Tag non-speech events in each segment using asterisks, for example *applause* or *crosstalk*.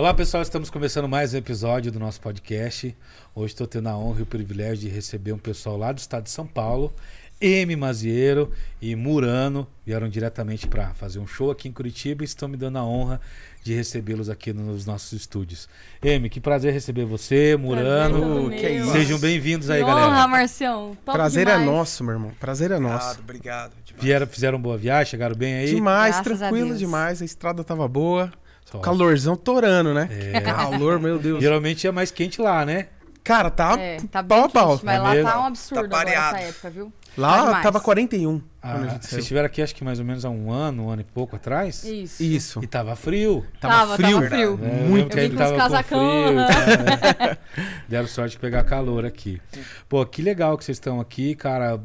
Olá pessoal, estamos começando mais um episódio do nosso podcast. Hoje estou tendo a honra e o privilégio de receber um pessoal lá do estado de São Paulo, M. Maziero e Murano, vieram diretamente para fazer um show aqui em Curitiba e estão me dando a honra de recebê-los aqui nos nossos estúdios. M, que prazer receber você, Murano. Prazer, que é isso. Sejam bem-vindos aí, galera. honra, Marcião. Top Prazer demais. é nosso, meu irmão. Prazer é nosso. Obrigado, obrigado. Vieram, fizeram boa viagem, chegaram bem aí? Demais, Graças tranquilo demais. A estrada tava boa. Calorzão torando, né? É. *laughs* Calor, meu Deus. Geralmente é mais quente lá, né? Cara, tá, É, tá pau a pau. mas É lá mesmo? tá um absurdo Tá agora pareado. essa época, viu? Tá Lá demais. tava 41 Ah, vocês estiveram aqui acho que mais ou menos há um ano, um ano e pouco atrás. Isso. Isso. E tava frio. Tava, Tava, frio. tava frio. É, Muito. Eu vim com os casacão, frio, tá, né? *laughs* Deram sorte de pegar calor aqui. Pô, que legal que vocês estão aqui, cara.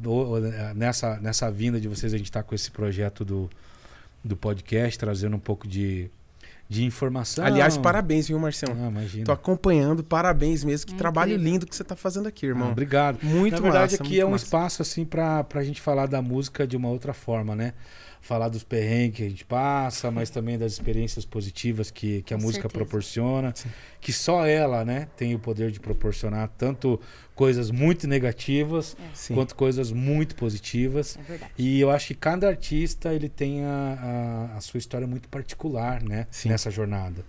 Nessa, nessa vinda de vocês, a gente tá com esse projeto do, do podcast, trazendo um pouco de, de informação. Aliás, parabéns, viu, Marcião? Ah, imagina. Tô acompanhando, parabéns mesmo. Que É trabalho incrível. lindo que você tá fazendo aqui, Ah, irmão. obrigado. Muito Na verdade, massa, aqui é um massa. espaço assim pra, pra gente falar da música de uma outra forma, né? Falar dos perrengues que a gente passa, mas também das experiências positivas que, que a Com música certeza. proporciona. Sim. Que só ela, né, tem o poder de proporcionar tanto coisas muito negativas Sim. quanto coisas muito positivas. É. E eu acho que cada artista ele tem a, a, a sua história muito particular, né? Sim. Nessa jornada.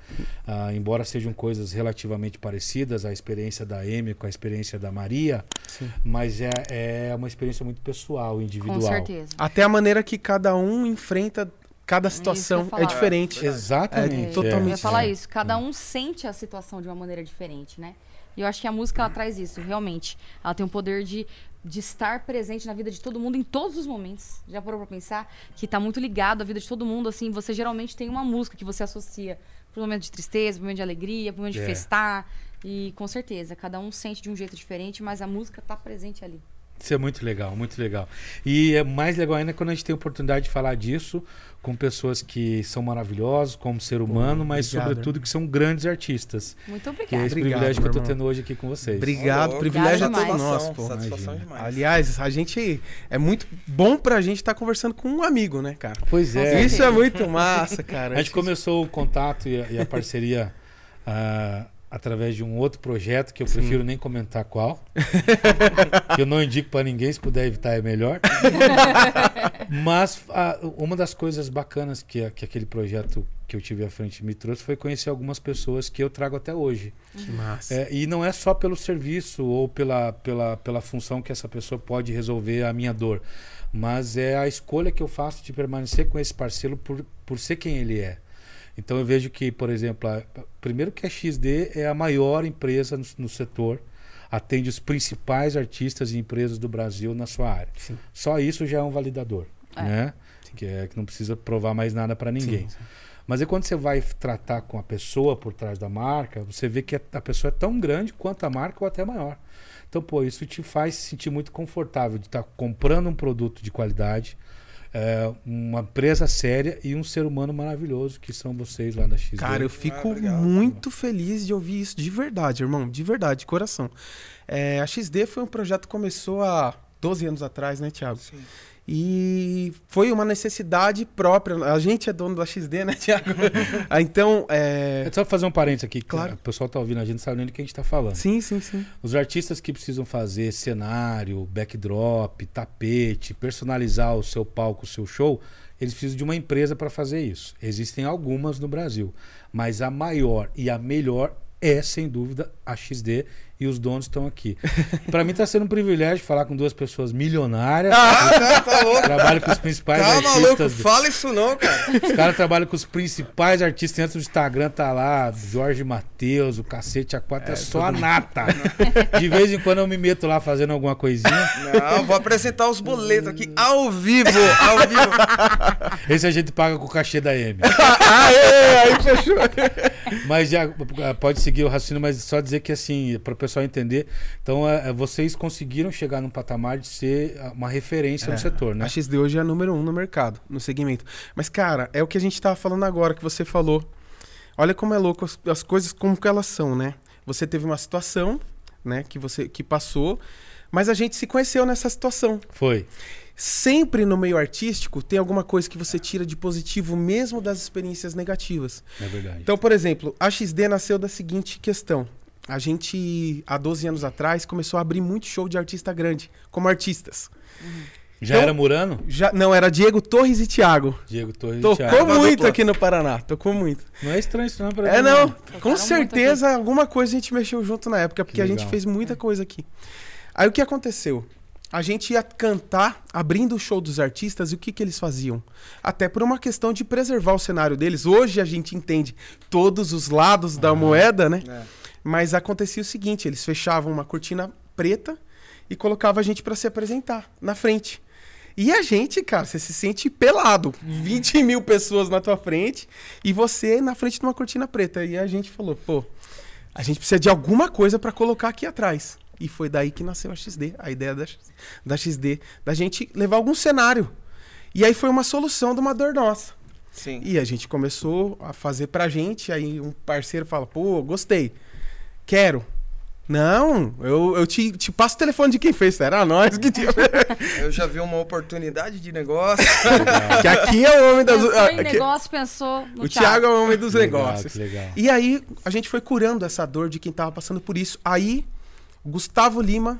Ah, embora sejam coisas relativamente parecidas, a experiência da Amy com a experiência da Maria, Sim. mas é, é uma experiência muito pessoal, individual. Com certeza. Até a maneira que cada um enfrenta cada situação eu ia é diferente. Exatamente. É, totalmente Eu ia falar é. isso. Cada um sente a situação de uma maneira diferente, né? E eu acho que a música ela traz isso, realmente. Ela tem o poder de, de estar presente na vida de todo mundo em todos os momentos. Já parou pra pensar? Que tá muito ligado à vida de todo mundo, assim. Você geralmente tem uma música que você associa pro momento de tristeza, pro momento de alegria, pro momento de É. festar. E com certeza, cada um sente de um jeito diferente, mas a música tá presente ali. Isso é muito legal, muito legal. E é mais legal ainda quando a gente tem a oportunidade de falar disso com pessoas que são maravilhosas como ser humano, mas obrigado. sobretudo que são grandes artistas. Muito Que é obrigada. esse Obrigado, privilégio que eu irmão. tendo hoje aqui com vocês. Obrigado, Ô, privilégio é Obrigado todo nosso, pô. Satisfação imagina. demais. Aliás, a gente é muito bom pra gente estar conversando com um amigo, né, cara? Pois é. Isso é muito massa, cara. A gente começou o contato e a, e a parceria *laughs* ah, através de um outro projeto que eu Sim. prefiro nem comentar qual. *laughs* que eu não indico para ninguém, se puder evitar é melhor. *laughs* Mas ah, uma das coisas bacanas que, a- que aquele projeto que eu tive à frente me trouxe foi conhecer algumas pessoas que eu trago até hoje. Que massa. É, e não é só pelo serviço ou pela, pela, pela função que essa pessoa pode resolver a minha dor, mas é a escolha que eu faço de permanecer com esse parceiro por, por ser quem ele é. Então eu vejo que, por exemplo, a- primeiro que a XD é a maior empresa no, no setor, atende os principais artistas e empresas do Brasil na sua área. Sim. Só isso já é um validador, É. né? Que, é, que não precisa provar mais nada para ninguém. Sim, sim. Mas aí quando você vai tratar com a pessoa por trás da marca, você vê que a a pessoa é tão grande quanto a marca ou até maior. Então, pô, isso te faz se sentir muito confortável de estar comprando um produto de qualidade, é, uma empresa séria e um ser humano maravilhoso que são vocês lá da XD. Cara, eu fico Ah, obrigado. muito feliz de ouvir isso de verdade, irmão. De verdade, de coração. É, a XD foi um projeto que começou há 12 anos atrás, né, Thiago? Sim. E foi uma necessidade própria. A gente é dono da XD, né, *laughs* Thiago? Ah, então, é... Só fazer um parênteses aqui, Claro. o pessoal tá ouvindo a gente sabe nem do que a gente tá falando. Sim, sim, sim. Os artistas que precisam fazer cenário, backdrop, tapete, personalizar o seu palco, o seu show, eles precisam de uma empresa para fazer isso. Existem algumas no Brasil, mas a maior e a melhor é, sem dúvida, a XD e os donos estão aqui. *laughs* Para mim está sendo um privilégio falar com duas pessoas milionárias. Ah, tá louco. Trabalho com os principais Tá maluco, artistas. fala isso não, cara. Os caras trabalham com os principais artistas. Dentro do Instagram tá lá, Jorge Matheus, o cacete A4, é, só a nata. *laughs* De vez em quando eu me meto lá fazendo alguma coisinha. Não, vou apresentar os boletos aqui ao vivo, ao vivo. Esse a gente paga com o cachê da M. *laughs* Aê, aí fechou. Mas já pode seguir o raciocínio, mas só dizer que assim, para pessoal entender, então é, é, vocês conseguiram chegar num patamar de ser ah, uma referência no É, setor, né? A XD hoje é a número um no mercado, no segmento. Mas, cara, é o que a gente tava falando agora, que você falou. Olha como é louco as, as coisas, como que elas são, né? Você teve uma situação, né, que você que passou, mas a gente se conheceu nessa situação. Foi. sempre no meio artístico tem alguma coisa que você tira de positivo, mesmo das experiências negativas. É verdade. Então, por exemplo, a XD nasceu da seguinte questão. A gente, há 12 anos atrás, começou a abrir muito show de artista grande, como artistas. Já então- era Murano? Já, não, era Diego Torres e Thiago. Diego Torres e Tocou Thiago. Uma muito aqui no Paraná, tocou muito. Não é estranho isso não pra É, mim, não, Tocaram com certeza alguma coisa a gente mexeu junto na época, porque a gente fez muita coisa aqui. Aí o que aconteceu? A gente ia cantar abrindo o show dos artistas e o que, que eles faziam? Até por uma questão de preservar o cenário deles. Hoje a gente entende todos os lados da moeda, né? É. Mas acontecia o seguinte: eles fechavam uma cortina preta e colocavam a gente pra se apresentar na frente. E a gente, cara, você se sente pelado. 20 mil pessoas na tua frente e você na frente de uma cortina preta. E a gente falou, pô, a gente precisa de alguma coisa pra colocar aqui atrás. E foi daí que nasceu a XD, a ideia da, da XD, da gente levar algum cenário. E aí foi uma solução de uma dor nossa. Sim. E a gente começou a fazer pra gente, aí um parceiro fala, pô, gostei, quero. Não, eu, eu te, te passo o telefone de quem fez, era nós que tinha. *laughs* *laughs* Eu já vi uma oportunidade de negócio. *laughs* que aqui é o homem das... Pensou em aqui- negócio, pensou no o Thiago é o homem dos Legal, negócios. legal. E aí a gente foi curando essa dor de quem tava passando por isso. Aí, o Gustavo Lima,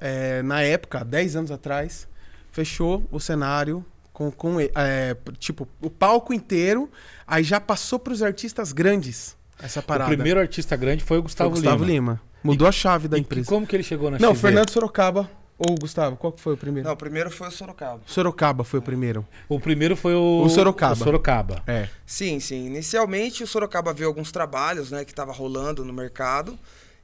é, na época, 10 anos atrás, fechou o cenário com, com é, tipo, o palco inteiro, aí já passou pros artistas grandes essa O parada. primeiro artista grande foi o Foi Gustavo, o Gustavo Lima. Lima. Mudou a chave da E empresa. como que ele chegou na Não, XD? Fernando Sorocaba ou Gustavo, qual que foi o primeiro? Não, o primeiro foi o Sorocaba. Sorocaba foi o primeiro. O primeiro foi o... O Sorocaba. O Sorocaba. É. Sim, sim. Inicialmente o Sorocaba viu alguns trabalhos, né, que tava rolando no mercado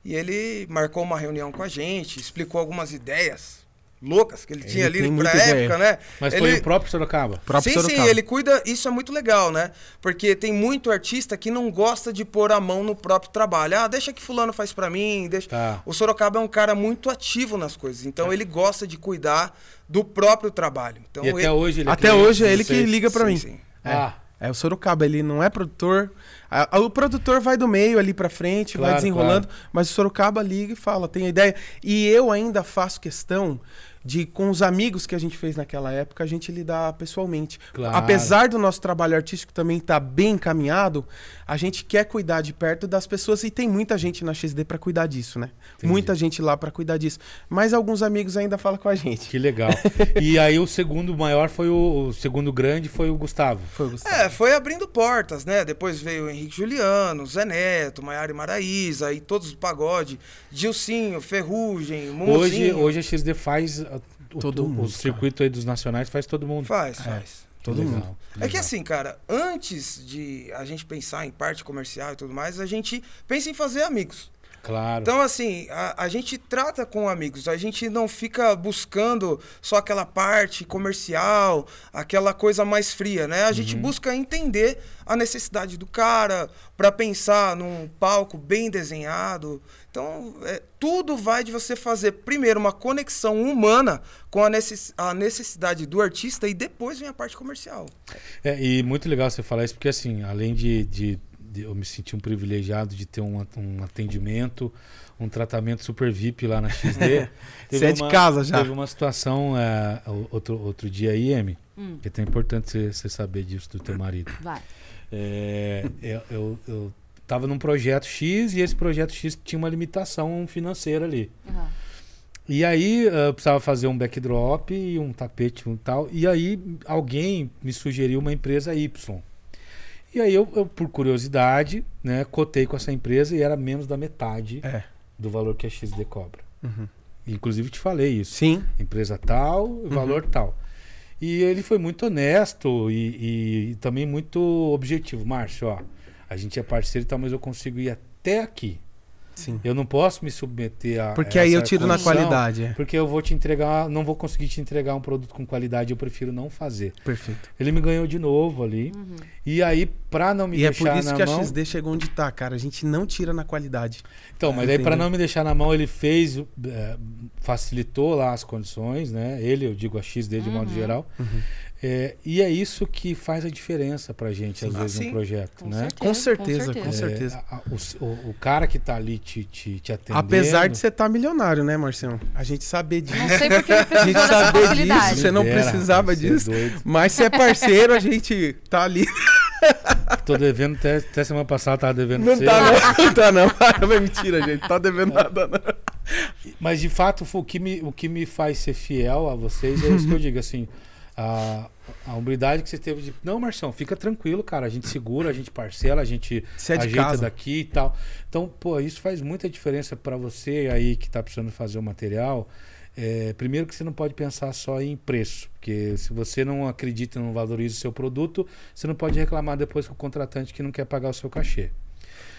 e ele marcou uma reunião com a gente, explicou algumas ideias loucas que ele, Ele tinha ali pra muita ideia. época, né? Mas ele... foi o próprio Sorocaba. Próprio sim, Sorocaba. sim, ele cuida. Isso é muito legal, né? Porque tem muito artista que não gosta de pôr a mão no próprio trabalho. Ah, deixa que fulano faz pra mim, deixa. Tá. O Sorocaba é um cara muito ativo nas coisas, então ele gosta de cuidar do próprio trabalho. Então e até ele... hoje ele é Até hoje é ele que vocês? liga pra Sim, mim. sim. Ah, É o Sorocaba, ele não é produtor. A- a- o produtor vai do meio ali pra frente, vai Claro, desenrolando, mas o Sorocaba liga e fala, tem a ideia. E eu ainda faço questão de, com os amigos que a gente fez naquela época, a gente lidar pessoalmente. Claro. Apesar do nosso trabalho artístico também estar bem encaminhado, a gente quer cuidar de perto das pessoas e tem muita gente na XD pra cuidar disso, né? Entendi. Muita gente lá pra cuidar disso. Mas alguns amigos ainda falam com a gente. que legal. *laughs* e aí o segundo maior foi o... O segundo grande foi o Gustavo. Foi o Gustavo. É, foi abrindo portas, né? Depois veio o Henrique Juliano, Zé Neto, Maiara e Maraíza, aí todos os pagode, Gilcinho, Ferrugem, Hoje, Mumuzinho. hoje a XD faz... o- Todo o, mundo, O circuito aí dos nacionais faz todo mundo. Faz, faz. Todo Legal, mundo. É que legal. assim, cara, antes de a gente pensar em parte comercial e tudo mais, a gente pensa em fazer amigos. Claro. Então, assim, a, a gente trata com amigos, a gente não fica buscando só aquela parte comercial, aquela coisa mais fria, né? A gente busca entender a necessidade do cara para pensar num palco bem desenhado. Então, é, tudo vai de você fazer primeiro uma conexão humana com a, necess- a necessidade do artista e depois vem a parte comercial. É, e muito legal você falar isso, porque assim, além de, de- de eu me sentir um privilegiado de ter um, um atendimento, um tratamento super VIP lá na XD. *laughs* Você é de casa já. Teve uma situação é, outro, outro dia aí, Emi, Hum. que é tão importante você, você saber disso do teu marido. Vai. É, eu, eu, eu tava num projeto X e esse projeto X tinha uma limitação financeira ali. Aham. E aí eh, eu precisava fazer um backdrop e um tapete e tal. E aí alguém me sugeriu uma empresa Y. E aí eu, eu, por curiosidade, né, cotei com essa empresa e era menos da metade É. do valor que a XD cobra. Uhum. Inclusive te falei isso. Sim. Empresa tal, valor tal. E ele foi muito honesto e, e- e também muito objetivo. Márcio, ó, a gente é parceiro e tal, mas eu consigo ir até aqui. Sim. Eu não posso me submeter a. Porque aí eu tiro na qualidade. É. Porque eu vou te entregar, não vou conseguir te entregar um produto com qualidade, eu prefiro não fazer. Perfeito. Ele me ganhou de novo ali. Uhum. E aí, pra não me e é deixar por isso que a mão. XD chegou onde tá, cara. A gente não tira na qualidade. Então, mas Ah, aí, pra entendi. não me deixar na mão, ele fez, eh, facilitou lá as condições, né? Ele, eu digo a XD de modo Uhum. geral. Uhum. É, e é isso que faz a diferença pra gente, às Ah, vezes, sim. num projeto, Com né? certeza. Com certeza, com É, certeza. a- a- o, o- cara que tá ali te, te, te atendendo. Apesar de você estar milionário, né, Marcião? A gente saber disso. Não sei porque *laughs* ele A gente saber disso, você não precisava é disso. doido. Mas se é parceiro, a gente tá ali. *laughs* Tô devendo até, até semana passada, tava devendo Não tá, não. *laughs* Não tá, não. Não é mentira, gente. Tá devendo nada, não. Mas de fato, o que, me, o que me faz ser fiel a vocês é isso que eu digo, assim. A, a humildade que você teve de. Não, Marção, fica tranquilo, cara. A gente segura, a gente parcela, a gente é ajeita casa. daqui e tal. Então, pô, isso faz muita diferença pra você aí que tá precisando fazer o material. É, primeiro que você não pode pensar só em preço, porque se você não acredita e não valoriza o seu produto, você não pode reclamar depois com o contratante que não quer pagar o seu cachê.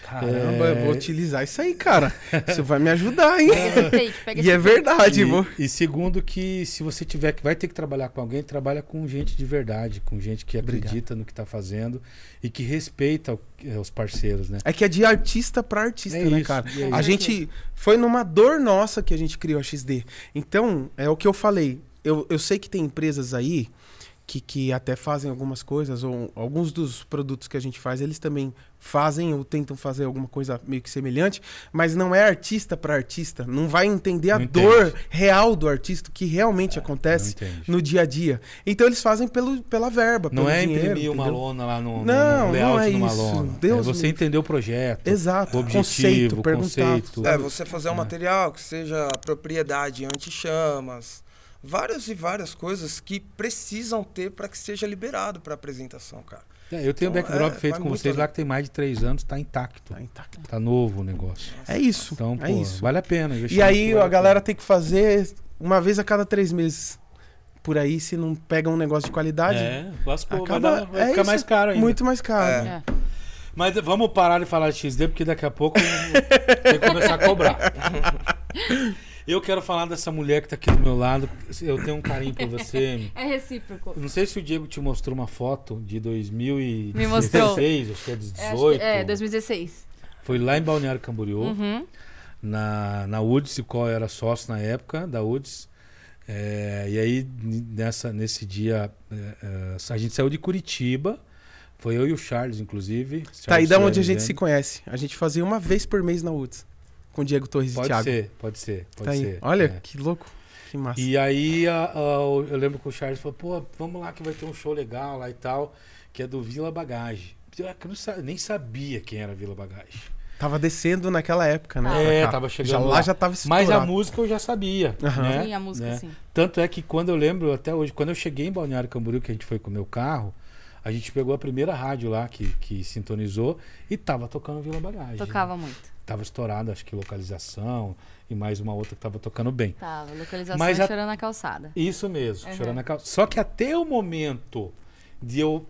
Caramba, É. eu vou utilizar isso aí, cara. Isso vai me ajudar, hein? Pega esse take, pega E esse é verdade, E, vou. e segundo que se você tiver que vai ter que trabalhar com alguém, trabalha com gente de verdade, com gente que Obrigado. acredita no que está fazendo e que respeita o- eh, os parceiros, né? É que é de artista pra artista, É né, isso, cara? é A gente. Foi numa dor nossa que a gente criou a XD. Então, é o que eu falei. Eu, eu sei que tem empresas aí que, que até fazem algumas coisas, ou alguns dos produtos que a gente faz, eles também fazem ou tentam fazer alguma coisa meio que semelhante, mas não é artista para artista. Não vai entender a Não dor entende. real do artista, o que realmente acontece não entende. no dia a dia. Então eles fazem pelo, pela verba, Não pelo é dinheiro, imprimir uma entendeu? lona lá no, Não, no layout não é numa isso. lona. Deus é você me- entender o projeto, Exato, o objetivo, conceito, o perguntar. conceito. É, você fazer um material que seja propriedade anti-chamas. Várias e várias coisas que precisam ter para que seja liberado para apresentação, cara. É, eu tenho um Então, backdrop é, feito vai com vocês lá além. que tem mais de três anos, tá intacto. Tá intacto. Tá novo o negócio. É isso. Então, é pô, isso. vale a pena. E aí vale a galera pena. tem que fazer uma vez a cada três meses. Por aí, se não pega um negócio de qualidade, É, lascou, vai, acaba. dar- vai é ficar isso, mais caro ainda. Muito mais caro. É. É. Mas vamos parar de falar de XD, porque daqui a pouco tem que começar a cobrar. *laughs* Eu quero falar dessa mulher que tá aqui do meu lado. Eu tenho um carinho por você. *laughs* É recíproco. Não sei se o Diego te mostrou uma foto de 2016, Me mostrou. acho que é de É, acho que- 18. é, 2016. Foi lá em Balneário Camboriú, Uhum. na, na UDS, o qual eu era sócio na época da UDS. É, e aí, nessa, nesse dia, é, é, a gente saiu de Curitiba. Foi eu e o Charles, inclusive. Tá aí Charles da onde a gente né? se conhece. A gente fazia uma vez por mês na UTS. Com o Diego Torres e Pode Thiago. ser, pode ser. Pode Tá aí. ser. Olha, é. que louco. Que massa. E aí a- a- eu lembro que o Charles falou, pô, vamos lá que vai ter um show legal lá e tal, que é do Vila Bagage. Eu não sa- nem sabia quem era Vila Bagage. Tava descendo naquela época, né? É, tava chegando Já, lá lá. já tava estourado. Mas a música eu já sabia. Aham. Né? Sim, a música, Né? sim. Tanto é que quando eu lembro, até hoje, quando eu cheguei em Balneário Camboriú, que a gente foi com o meu carro, a gente pegou a primeira rádio lá que, que sintonizou e tava tocando Vila Bagage. Tocava muito. Tava estourado, acho que localização e mais uma outra que tava tocando bem. Tava. Localização Mas a- chorando na calçada. Isso mesmo, Uhum. chorando na calça. Só que até o momento de eu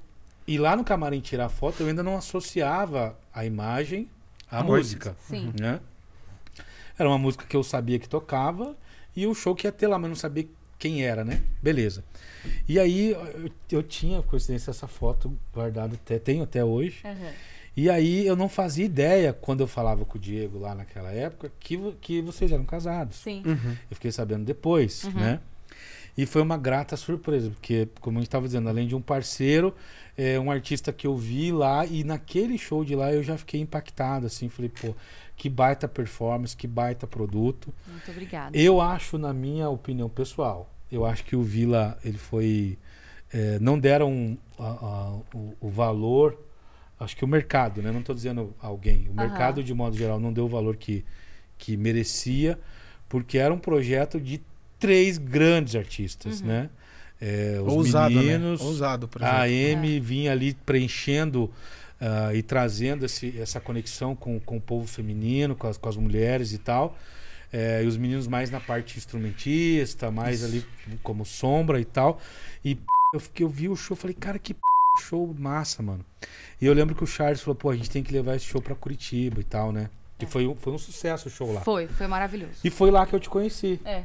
ir lá no camarim tirar foto, eu ainda não associava a imagem à A música. Sim. Né? Era uma música que eu sabia que tocava e o show que ia ter lá, mas não sabia quem era, né? Beleza. E aí eu, eu tinha, por coincidência, essa foto guardada até, tenho até hoje. Uhum. E aí eu não fazia ideia, quando eu falava com o Diego lá naquela época, que, que vocês eram casados. Sim. Uhum. Eu fiquei sabendo depois, Uhum. né? E foi uma grata surpresa, porque, como a gente estava dizendo, além de um parceiro, é um artista que eu vi lá, e naquele show de lá eu já fiquei impactado, assim, falei, pô, que baita performance, que baita produto. Muito obrigada. Eu acho, na minha opinião pessoal, eu acho que o Vila, ele foi. é, não deram a- a- o, o valor, acho que o mercado, né? Não estou dizendo alguém, o Aham. mercado de modo geral não deu o valor que, que merecia, porque era um projeto de três grandes artistas, Uhum. né? É, os Ousado, meninos, né? Ousado, por a exemplo. Amy vinha ali preenchendo ah, e trazendo esse- essa conexão com, com o povo feminino, com as, com as mulheres e tal. É, e os meninos mais na parte instrumentista, mais ali como sombra e tal. E p, eu, fiquei, eu vi o show, falei, cara, que p, show massa, mano. E eu lembro que o Charles falou, pô, a gente tem que levar esse show pra Curitiba e tal, né? Que foi, um- foi um sucesso o show lá. Foi, foi maravilhoso. E foi lá que eu te conheci. É.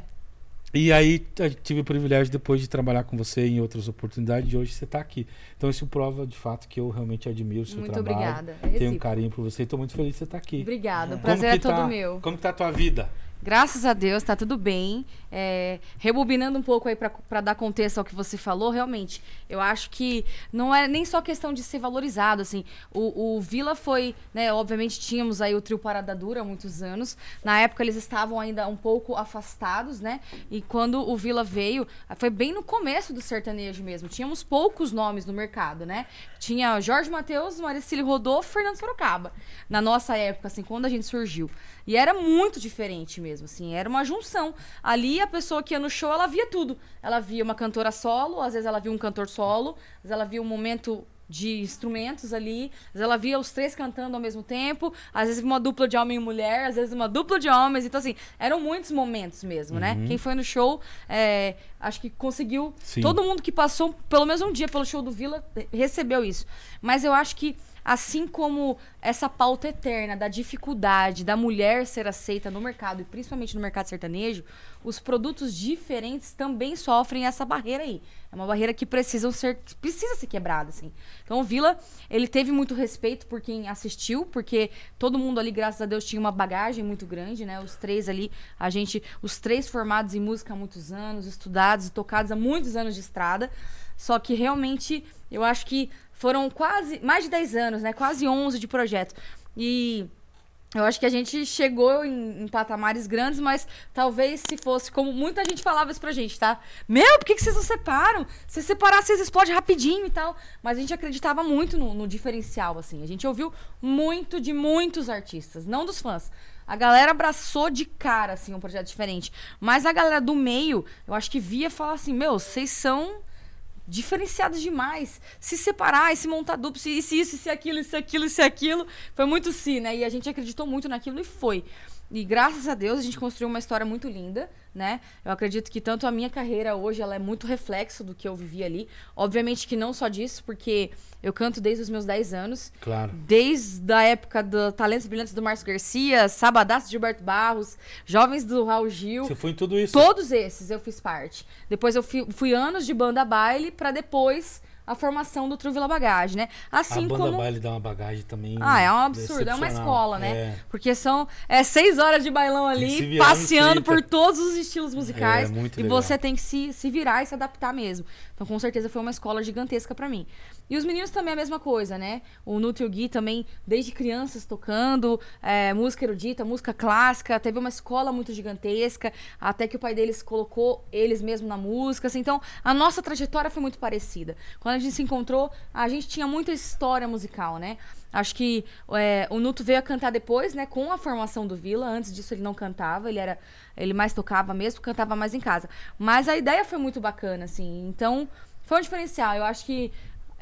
E aí tive o privilégio depois de trabalhar com você em outras oportunidades de hoje você está aqui. Então isso prova de fato que eu realmente admiro o seu Muito trabalho. obrigada. É Tenho um carinho por você e estou muito feliz de você estar aqui. Obrigada. O prazer é todo tá- meu. Como que tá a tua vida? Graças a Deus, tá tudo bem. É, rebobinando um pouco aí para dar contexto ao que você falou, realmente, eu acho que não é nem só questão de ser valorizado, assim. O, o Vila foi, né, obviamente tínhamos aí o trio Parada Dura há muitos anos. Na época eles estavam ainda um pouco afastados, né? E quando o Vila veio, foi bem no começo do sertanejo mesmo. Tínhamos poucos nomes no mercado, né? Tinha Jorge Matheus, Maricílio Rodolfo, Fernando Sorocaba. Na nossa época, assim, quando a gente surgiu. E era muito diferente mesmo, assim, era uma junção. Ali a pessoa que ia no show, ela via tudo. Ela via uma cantora solo, às vezes ela via um cantor solo, às vezes ela via um momento de instrumentos ali, às vezes ela via os três cantando ao mesmo tempo, às vezes uma dupla de homem e mulher, às vezes uma dupla de homens, então assim, eram muitos momentos mesmo, né? Uhum. Quem foi no show, é, acho que conseguiu, Sim. todo mundo que passou pelo menos um dia pelo show do Vila recebeu isso. Mas eu acho que Assim como essa pauta eterna da dificuldade da mulher ser aceita no mercado, e principalmente no mercado sertanejo, os produtos diferentes também sofrem essa barreira aí. É uma barreira que precisam ser, precisa ser quebrada, assim. Então o Vila, ele teve muito respeito por quem assistiu, porque todo mundo ali, graças a Deus, tinha uma bagagem muito grande, né? Os três ali, a gente, os três formados em música há muitos anos, estudados e tocados há muitos anos de estrada. Só que realmente, eu acho que foram quase mais de 10 anos, né? Quase 11 de projeto. E eu acho que a gente chegou em, em, patamares grandes, mas talvez se fosse como muita gente falava isso pra gente, tá? Meu, por que, que vocês não separam? Se separar, vocês explodem rapidinho e tal. Mas a gente acreditava muito no, no diferencial, assim. A gente ouviu muito de muitos artistas, não dos fãs. A galera abraçou de cara, assim, um projeto diferente. Mas a galera do meio, eu acho que via falar assim: meu, vocês são diferenciados demais. Se separar, se montar duplo, se isso, se aquilo, isso, aquilo, isso, aquilo. Foi muito sim, né? E a gente acreditou muito naquilo e foi. E graças a Deus a gente construiu uma história muito linda, né? Eu acredito que tanto a minha carreira hoje ela é muito reflexo do que eu vivi ali. Obviamente que não só disso, porque eu canto desde os meus 10 anos. Claro. Desde a época do Talentos Brilhantes do Márcio Garcia, Sabadaço de Gilberto Barros, Jovens do Raul Gil. Você foi em tudo isso? Todos esses eu fiz parte. Depois eu fui, fui anos de banda baile para depois a formação do Trio Vila Bagagem, né? Assim a banda como... baile dá uma bagagem também. Ah, é um absurdo, é uma escola, né? É. Porque são é, seis horas de bailão ali, passeando nos 30. por todos os estilos musicais. É, muito e legal. você tem que se, se virar e se adaptar mesmo. Então, com certeza, foi uma escola gigantesca pra mim. E os meninos também é a mesma coisa, né? O Nuto e o Gui também, desde crianças, tocando é, música erudita, música clássica. Teve uma escola muito gigantesca, até que o pai deles colocou eles mesmo na música. assim. Então, a nossa trajetória foi muito parecida. Quando a gente se encontrou, a gente tinha muita história musical, né? Acho que é, o Nuto veio a cantar depois, né? Com a formação do Vila. Antes disso ele não cantava, ele era. Ele mais tocava mesmo, cantava mais em casa. Mas a ideia foi muito bacana, assim. Então, foi um diferencial. Eu acho que.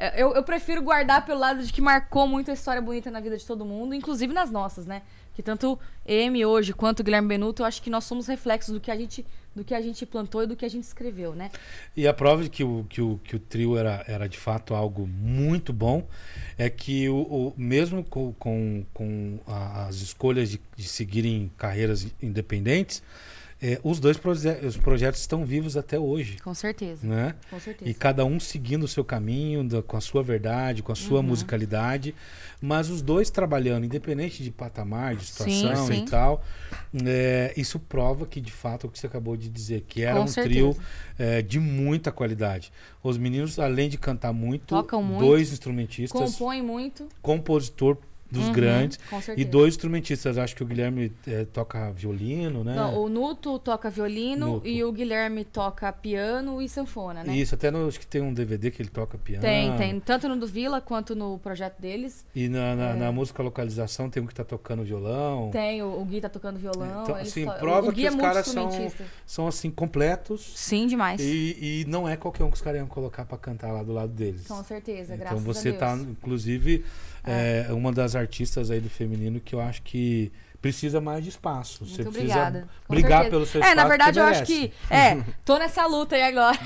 É, Eu, eu prefiro guardar pelo lado de que marcou muito a história bonita na vida de todo mundo, inclusive nas nossas, né? Que tanto M hoje quanto Guilherme Benuto, eu acho que nós somos reflexos do que a gente, do que a gente plantou e do que a gente escreveu, né? E a prova de que o, que o, que o trio era, era de fato algo muito bom é que, o, o- mesmo com, com, com as escolhas de, de seguirem carreiras independentes, eh, os dois proje os projetos estão vivos até hoje. Com certeza. Né? Com certeza. E cada um seguindo o seu caminho, da- com a sua verdade, com a sua Uhum. musicalidade, mas os dois trabalhando, independente de patamar, de situação sim. e tal. é, isso prova que, de fato, é o que você acabou de dizer, que era Com um certeza. trio é, de muita qualidade. Os meninos, além de cantar muito, Tocam muito. dois instrumentistas, Compõe muito. compositor dos Uhum, grandes Com e dois instrumentistas. Acho que o Guilherme é, toca violino, né? Não, o Nuto toca violino Nuto. e o Guilherme toca piano e sanfona, né? Isso, até no, acho que tem um DVD que ele toca piano. Tem, tem. Tanto no do Vila quanto no projeto deles. E na, na, É. na música localização tem um que tá tocando violão. Tem, o, o Gui tá tocando violão. Então, assim, to- prova que é os caras são-. São assim, completos. Sim, demais. E, e não é qualquer um que os caras iam colocar pra cantar lá do lado deles. Com certeza, Então graças você a Deus. tá, inclusive, é. uma das artistas aí do feminino que eu acho que precisa mais de espaço. você Muito precisa obrigada. Com brigar certeza. pelo seu É, espaço. na verdade, eu você acho que. É, *laughs* tô nessa luta aí agora.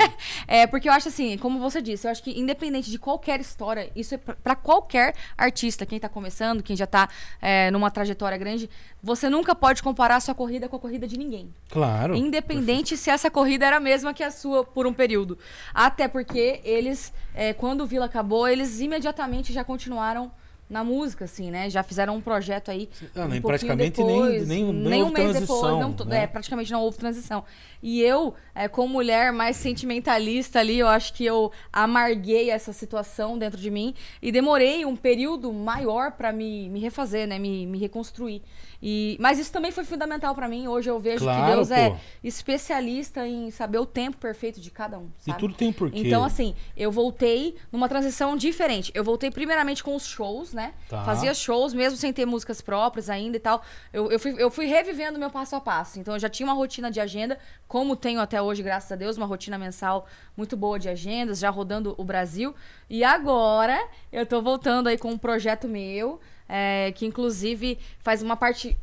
É, porque eu acho assim, como você disse, eu acho que independente de qualquer história, isso é pra- pra qualquer artista, quem tá começando, quem já tá é, numa trajetória grande, você nunca pode comparar a sua corrida com a corrida de ninguém. Claro. Independente se essa corrida era a mesma que a sua por um período. Até porque eles, é, quando o Vila acabou, eles imediatamente já continuaram na música, assim, né? Já fizeram um projeto aí. Ah, um nem pouquinho praticamente depois, nem, nem, nem, nem um mês depois, não, né? é, praticamente não houve transição. E eu, é, como mulher mais sentimentalista ali, eu acho que eu amarguei essa situação dentro de mim e demorei um período maior pra me, me refazer, né? Me, me reconstruir. E, mas isso também foi fundamental pra mim. Hoje eu vejo Claro, que Deus é pô. especialista em saber o tempo perfeito de cada um. E sabe? tudo tem um porquê. Então, assim, eu voltei numa transição diferente. Eu voltei primeiramente com os shows, né? Tá. Fazia shows, mesmo sem ter músicas próprias ainda e tal. Eu, eu, fui, eu fui revivendo meu passo a passo. Então, eu já tinha uma rotina de agenda, como tenho até hoje, graças a Deus, uma rotina mensal muito boa de agendas, já rodando o Brasil. E agora, eu tô voltando aí com um projeto meu, é, que inclusive faz uma parte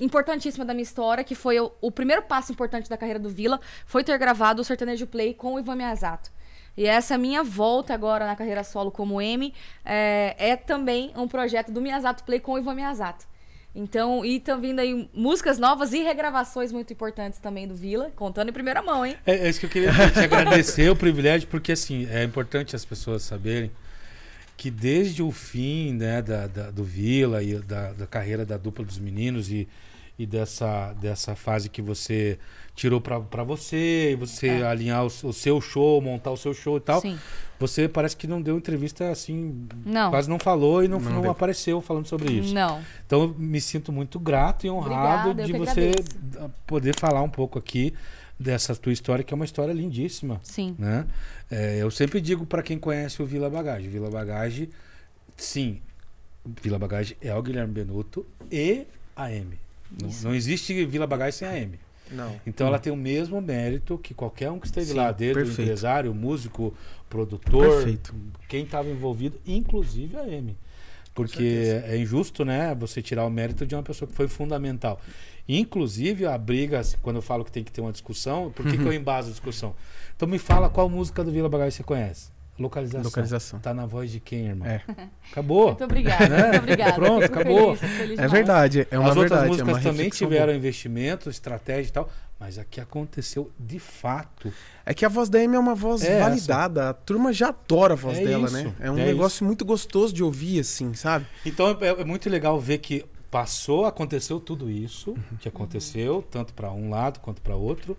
importantíssima da minha história, que foi o, o primeiro passo importante da carreira do Vila, foi ter gravado o Sertanejo Play com o Ivan Miyazato. E essa minha volta agora na carreira solo como M é, é também um projeto do Miyazato Play com o Ivan Miyazato. Então, e estão vindo aí músicas novas e regravações muito importantes também do Vila, contando em primeira mão, hein? É, é isso que eu queria te agradecer o privilégio, porque assim, é importante as pessoas saberem que desde o fim né, da, da- do Vila e da, da carreira da dupla dos meninos e, e dessa, dessa fase que você tirou pra você, e você É. alinhar o, o seu show, montar o seu show e tal, Sim. você parece que não deu entrevista assim, Não. quase não falou e não, Não não apareceu falando sobre isso. Não. Então eu me sinto muito grato e honrado Obrigada, de você agradeço. poder falar um pouco aqui dessa tua história, que é uma história lindíssima. Sim. Né? É, eu sempre digo para quem conhece o Vila Bagage, Vila Bagage, sim, Vila Bagage é o Guilherme Benuto e a M. Não, não existe Vila Bagage sem a M. Não. Então ela tem o mesmo mérito que qualquer um que esteve Sim, lá, desde o perfeito. empresário, o músico, produtor, Perfeito. quem estava envolvido, inclusive a M. Porque é injusto, né, você tirar o mérito de uma pessoa que foi fundamental. Inclusive a briga, quando eu falo que tem que ter uma discussão, por que, que eu *laughs* embaso a discussão? Então me fala qual música do Vila Bagage você conhece. Localização. Localização. Tá na voz de quem, irmão? É. Acabou. Muito obrigada, Né? muito obrigada. Pronto, acabou. feliz, feliz É verdade, é uma As outras verdade. é músicas uma também tiveram boa. investimento, estratégia e tal, mas aqui aconteceu de fato. É que a voz da Amy é uma voz É validada. A turma já adora a voz É dela, isso, né? É um é negócio muito gostoso de ouvir, assim, sabe? Então é, é muito legal ver que passou, aconteceu tudo isso, Uhum. que aconteceu, tanto para um lado quanto para outro,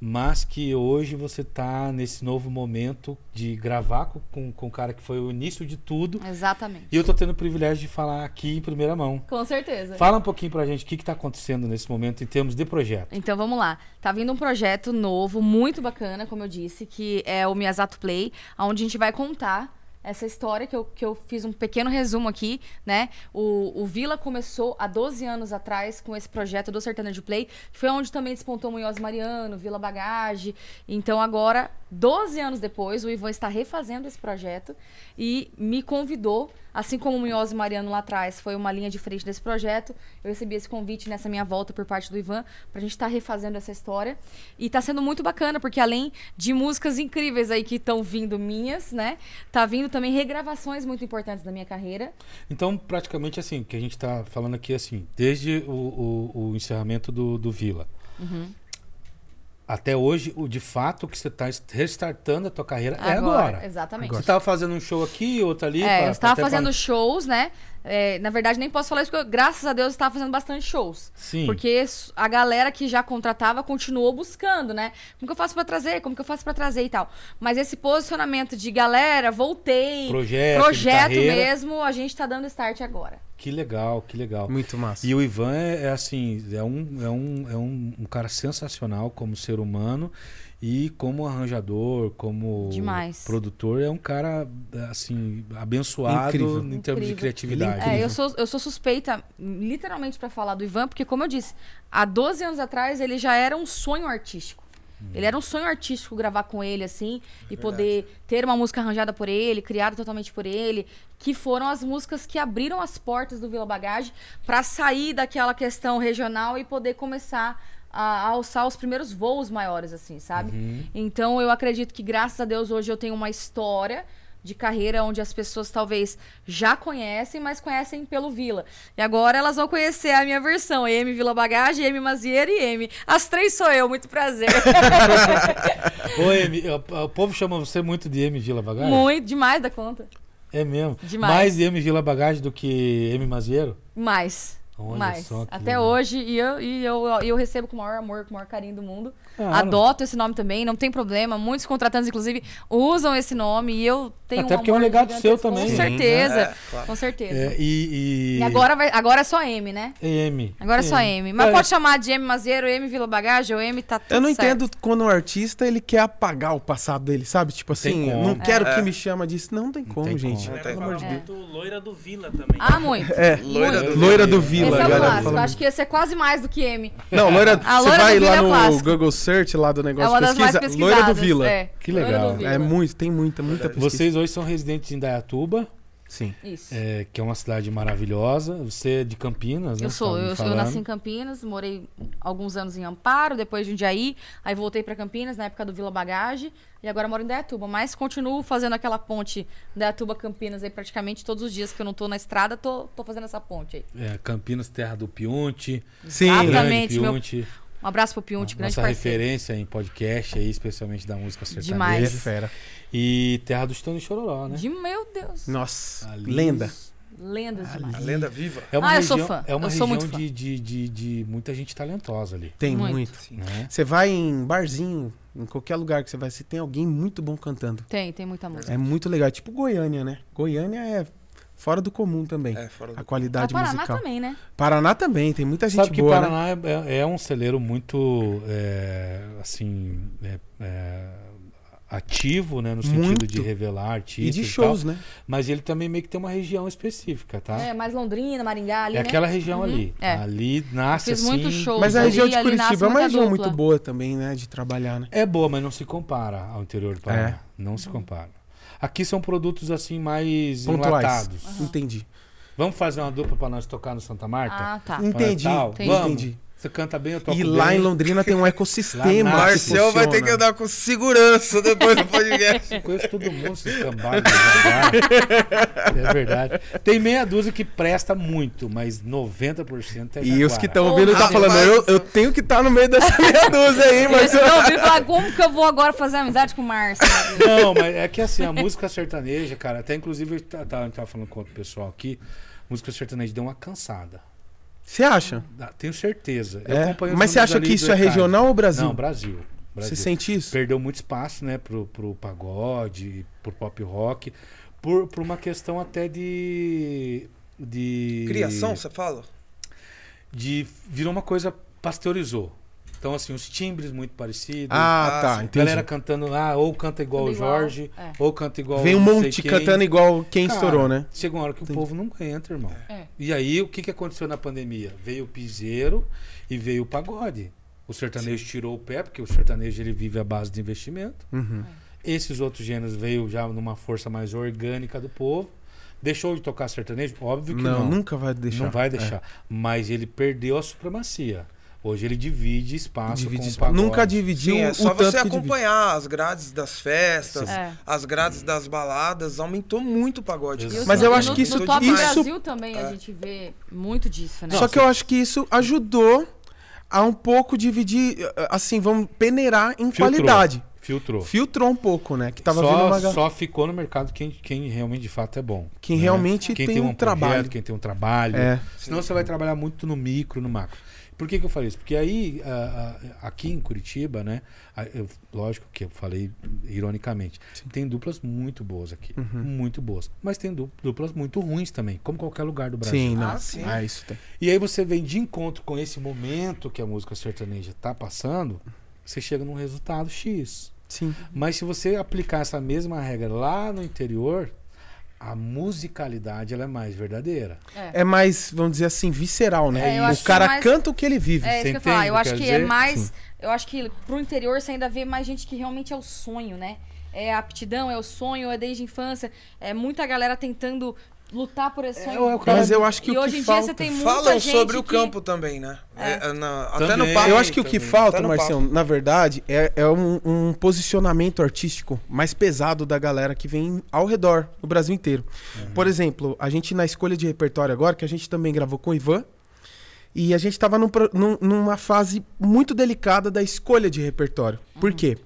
mas que hoje você tá nesse novo momento de gravar com, com, com o cara que foi o início de tudo. Exatamente. E eu tô tendo o privilégio de falar aqui em primeira mão. Com certeza. Fala um pouquinho pra gente o que, que tá acontecendo nesse momento em termos de projeto. Então vamos lá. Tá vindo um projeto novo, muito bacana, como eu disse, que é o Miyazato Play, onde a gente vai contar essa história que eu, que eu fiz um pequeno resumo aqui, né? O, o Vila começou há 12 anos atrás com esse projeto do Sertanejo Play, que foi onde também despontou Munhoz Mariano, Vila Bagage. Então agora, 12 anos depois, o Ivan está refazendo esse projeto e me convidou, assim como o Munhoz Mariano lá atrás foi uma linha de frente desse projeto, eu recebi esse convite nessa minha volta por parte do Ivan pra gente estar refazendo essa história. E tá sendo muito bacana, porque além de músicas incríveis aí que estão vindo minhas, né? Tá vindo também regravações muito importantes da minha carreira. Então, praticamente assim, o que a gente tá falando aqui assim, desde o, o, o encerramento do, do Vila. Uhum. Até hoje, o de fato que você tá restartando a tua carreira é agora. Exatamente. Você tava fazendo um show aqui, outro ali. É, pra- eu estava até pra- fazendo shows, né? É, na verdade, nem posso falar isso, porque eu, graças a Deus eu estava fazendo bastante shows. Sim. Porque a galera que já contratava continuou buscando, né? Como que eu faço pra trazer? Como que eu faço pra trazer e tal. Mas esse posicionamento de galera, voltei, Projeto, projeto mesmo, a gente tá dando start agora. Que legal, que legal. Muito massa. E o Ivan é, é assim, é, um, é, um, é um, um cara sensacional como ser humano e como arranjador, como Demais. produtor, é um cara assim abençoado Incrível. em termos de criatividade. É, eu sou, eu sou suspeita, literalmente, pra falar do Ivan, porque, como eu disse, há 12 anos atrás ele já era um sonho artístico. Ele era um sonho artístico gravar com ele, assim, e poder ter uma música arranjada por ele, criada totalmente por ele, que foram as músicas que abriram as portas do Vila Bagage pra sair daquela questão regional e poder começar a, a alçar os primeiros voos maiores, assim, sabe? Uhum. Então eu acredito que, graças a Deus, hoje eu tenho uma história de carreira onde as pessoas talvez já conhecem, mas conhecem pelo Vila. E agora elas vão conhecer a minha versão, M Vila Bagagem, M Mazieira e M. As três sou eu, muito prazer. *laughs* Ô, Emi, o, o povo chama você muito de M Vila Bagagem? muito demais da conta. É mesmo. Demais. Mais M Vila Bagagem do que M Mazieiro? Mais. Olha que Até hoje, e eu, e eu, eu recebo com o maior amor, com o maior carinho do mundo. Claro. Adoto esse nome também, não tem problema. Muitos contratantes, inclusive, usam esse nome e eu tenho Até um porque é um legado seu também, Com certeza. É, claro. Com certeza. É, e, e... E agora, vai, agora é só M, né? M. Agora é só M. Mas É, pode chamar de M Mazeiro, M Vila Bagagem ou M, tá tudo Eu não certo. entendo quando um artista ele quer apagar o passado dele, sabe? Tipo Tem assim, como. não quero É. que me chama disso. Não tem como, tem gente. como. Não tem como. Muito loira do Vila também. Ah, muito. É. Loira do Loira do Esse Vila, é o clássico. Acho que esse é quase mais do que M. Não, loira, *laughs* A você loira vai lá é no. Google Search lá do É negócio uma de das mais pesquisa, pesquisadas. loira do Vila. É, Que legal. Vila. É muito, tem muita, muita pesquisa. Vocês hoje são residentes em Dayatuba, Sim. Isso. é, que é uma cidade maravilhosa. Você é de Campinas, né? Eu sou, me eu, eu nasci em Campinas, morei alguns anos em Amparo, depois de Jundiaí, aí voltei pra Campinas na época do Vila Bagagem e agora moro em Dayatuba, mas continuo fazendo aquela ponte Dayatuba-Campinas aí praticamente todos os dias que eu não tô na estrada, tô, tô fazendo essa ponte aí. É, Campinas, terra do Pionte. Sim. Exatamente, grande meu- Pionte. Um abraço pro Piunte, grande Nossa parceiro. referência em podcast aí, especialmente da música sertaneja. Demais. É fera. E terra do Chitão e Chororó, né? De meu Deus. Nossa, Ali- lenda. Lendas demais. A lenda viva. É uma Ah, eu sou região, fã. É uma Eu sou região muito fã. de, de, de, de muita gente talentosa ali. Tem Muito. muito. Né? Você vai em barzinho, em qualquer lugar que você vai, você tem alguém muito bom cantando. Tem, tem muita música. É muito legal. É tipo Goiânia, né? Goiânia é fora do comum também. É, fora A do... Ah, qualidade Paraná musical. também, né? Paraná também, tem muita gente Sabe que boa, né? Paraná é, é um celeiro muito, é, assim, é, é, ativo, né? No sentido Muito. de revelar artistas E de e shows, tal, né? mas ele também meio que tem uma região específica, tá? É, mais Londrina, Maringá ali, É né? aquela região ali. é. Ali nasce assim... muito show. Mas a região de ali nasce Curitiba é uma região muito boa também, né? De trabalhar, né? É boa, mas não se compara ao interior do Paraná. É. Não se compara. Aqui são produtos assim mais Pontuais. enlatados. Entendi. Vamos fazer uma dupla pra nós tocar no Santa Marta? Ah, tá. Entendi. Entendi. Vamos. Entendi. Você canta bem, eu toco E bem. lá em Londrina tem um *laughs* ecossistema. Marcel vai ter que andar com segurança depois do podcast. Eu conheço todo mundo, esses cambados. jaguar. é verdade. Tem meia dúzia que presta muito, mas 90% é E os que estão ouvindo tá Rapaz. falando, eu, eu tenho que estar no meio dessa *laughs* meia dúzia aí, mas. Não ouviram falar, como que eu vou agora fazer amizade com o Márcio? Não, mas é que assim, a música sertaneja, cara, até inclusive eu tá- tá- a gente tava falando com outro pessoal aqui, música sertaneja deu uma cansada. Você acha? Tenho certeza. É? Mas você acha que isso é regional ou Brasil? Não, Brasil. Brasil. Você sente isso? Perdeu muito espaço, né, pro, pro pagode, pro pop rock, por, por uma questão até de. de Criação, você fala? De. Virou uma coisa. pasteurizou. Então, assim, os timbres muito parecidos. Ah, Ah, tá, sim. entendi. galera cantando, ah, ou canta igual o igual, Jorge, é. ou canta igual Vem um monte cantando igual quem Cara, estourou, né? Chega uma hora que Entendi. o povo não entra, irmão. É. E aí, o que, que aconteceu na pandemia? Veio o piseiro e veio o pagode. O sertanejo tirou o pé, porque o sertanejo ele vive à base de investimento. Uhum. Esses outros gêneros veio já numa força mais orgânica do povo. Deixou de tocar sertanejo? Óbvio que Não, não. nunca vai deixar. Não vai É. deixar. Mas ele perdeu a supremacia. Hoje ele divide espaço Divide com o espaço. Nunca dividiu Sim, é só você divide. acompanhar as grades das festas, É. as grades das baladas, aumentou muito o pagode. Exato. Mas eu acho no, que isso- No Top isso- Brasil também a gente vê muito disso, né? Só que eu acho que isso ajudou a um pouco dividir, assim, vamos peneirar em Filtrou. qualidade. Filtrou. Filtrou um pouco, né? Que tava vindo Só, uma só ficou no mercado quem, quem realmente de fato é bom. Quem né? realmente quem tem tem, um um trabalho. projeto, quem tem um trabalho. É. Senão você vai trabalhar muito no micro, no macro. Por que, que eu falei isso? Porque aí, ah, ah, aqui em Curitiba, né? ah, eu- lógico que eu falei ironicamente, tem duplas muito boas aqui. Uhum. Muito boas. Mas tem du- duplas muito ruins também, como qualquer lugar do Brasil. Sim, não. Ah, sim. Ah, isso tem. E aí você vem de encontro com esse momento que a música sertaneja tá passando, você chega num resultado X. Sim. Mas se você aplicar essa mesma regra lá no interior, a musicalidade ela é mais verdadeira. É mais, vamos dizer assim, visceral, né? É, o cara é mais- canta o que ele vive. É isso Você que eu ia falar. Eu acho que dizer? é mais. Sim. Eu acho que pro interior você ainda vê mais gente que realmente é o sonho, né? É a aptidão, é o sonho, é desde a infância. É muita galera tentando lutar por esse sonho. é o cara- Mas eu acho que e o hoje que em falta... dia você tem muita Falam gente sobre o que- campo também, né? É. É, na- até Também. no papo. Eu acho que o que também. falta, Até Marcião, na verdade, é, é um, um posicionamento artístico mais pesado da galera que vem ao redor, no Brasil inteiro. Por exemplo, a gente na escolha de repertório agora, que a gente também gravou com o Ivan, e a gente tava num num- numa fase muito delicada da escolha de repertório. Por quê?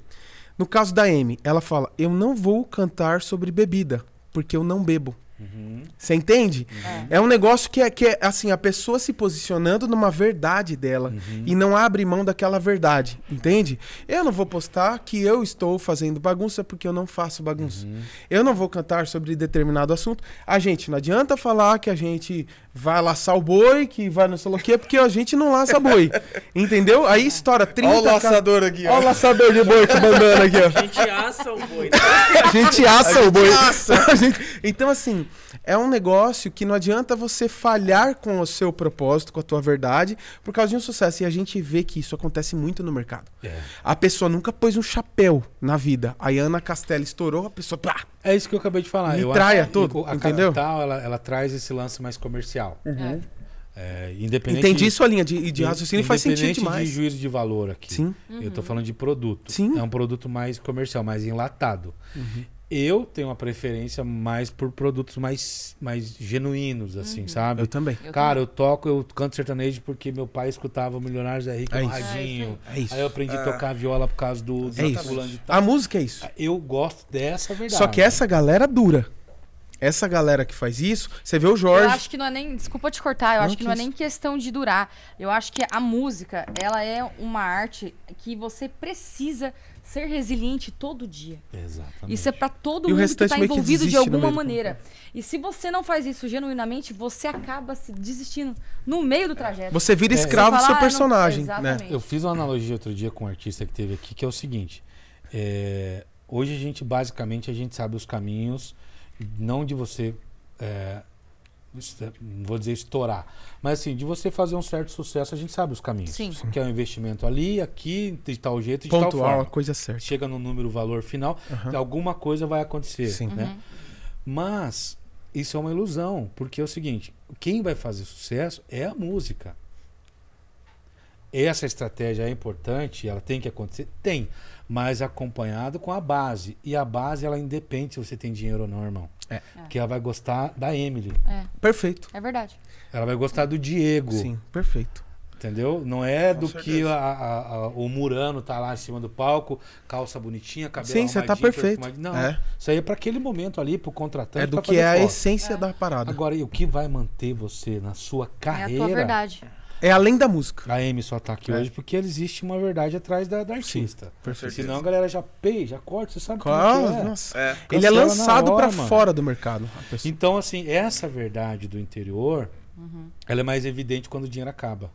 No caso da Amy, ela fala: Eu não vou cantar sobre bebida. porque eu não bebo. Uhum. Você entende? É. um negócio que é, que é assim, a pessoa se posicionando numa verdade dela Uhum. e não abre mão daquela verdade, entende? Eu não vou postar que eu estou fazendo bagunça porque eu não faço bagunça. Uhum. Eu não vou cantar sobre determinado assunto. A gente não adianta falar que a gente vai laçar o boi, que vai não sei o quê, porque a gente não laça boi. *laughs* Entendeu? Aí estoura 30 Olha o ca- laçador aqui, Olha o ó. laçador de boi que mandando aqui, ó. A gente assa o boi. né? A gente assa o boi. assa. *laughs* A gente- Então, assim, é um negócio que não adianta você falhar com o seu propósito, com a tua verdade, por causa de um sucesso. E a gente vê que isso acontece muito no mercado. É. A pessoa nunca pôs um chapéu na vida. A Ana Castela estourou, a pessoa. Pá, É isso que eu acabei de falar. Acho que tudo, a entendeu? Capital, ela, ela traz esse lance mais comercial. É. É, independente Entendi sua linha de, de raciocínio faz sentido demais. de juízo de valor aqui. Sim. Eu tô falando de produto. Sim. É um produto mais comercial, mais enlatado. Eu tenho uma preferência mais por produtos mais, mais genuínos, assim, sabe? Eu também. Eu Cara, eu toco, eu canto sertanejo porque meu pai escutava Milionários da Rica É no radinho. É isso. Aí eu aprendi a É. tocar viola por causa do, do É isso. fulano de tal. A música é isso. Eu gosto dessa verdade. Só que essa galera dura. Essa galera que faz isso, você vê o Eu Jorge. acho que não é nem. Desculpa te cortar, eu Não, acho que que não é isso. nem questão de durar. Eu acho que a música, ela é uma arte que você precisa ser resiliente todo dia. Exatamente. Isso é pra todo E o mundo que restante tá meio que envolvido de alguma maneira. E se você não faz isso genuinamente, você acaba se desistindo no meio do trajeto. Você vira É. escravo do seu "Ah, não-" personagem, né? Exatamente. Eu fiz uma analogia outro dia com um artista que teve aqui, que é o seguinte. é, hoje a gente, basicamente, a gente sabe os caminhos, não de você. é, não vou dizer estourar, mas assim, de você fazer um certo sucesso, a gente sabe os caminhos. Sim. Que é um investimento ali, aqui, de tal jeito, de tal Pontual, a forma. coisa certa. Chega no número, valor final, Aham. alguma coisa vai acontecer. Sim. Né? Uhum. Mas isso é uma ilusão, porque é o seguinte: quem vai fazer sucesso é a música. Essa estratégia é importante, ela tem que acontecer? Tem, mas acompanhado com a base. E a base, ela independe se você tem dinheiro ou não, irmão. É. Porque ela vai gostar da Emily, É, Perfeito. é verdade. ela vai gostar do Diego, Sim, perfeito. entendeu? Não é Com do certeza. que a- a- a- o Murano tá lá em cima do palco, calça bonitinha, cabelo Sim, você tá perfeito. Não, É. isso aí é para aquele momento ali, pro contratante. É do que é a foto. essência da parada. Agora, e o que vai manter você na sua É a carreira? tua verdade. É além da música. A Amy só tá aqui É. hoje porque existe uma verdade atrás da, da artista. Perfeito. Senão a galera já pei, já corta, você sabe Qual? como é. Nossa. É. Ele é lançado mano. fora do mercado. Então, assim, essa verdade do interior, Uhum. ela é mais evidente quando o dinheiro acaba.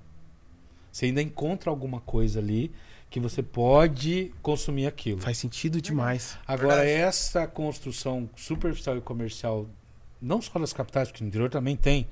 Você ainda encontra alguma coisa ali que você pode consumir aquilo. Faz sentido demais. Agora, Verdade. essa construção superficial e comercial, não só das capitais, porque no interior também tem,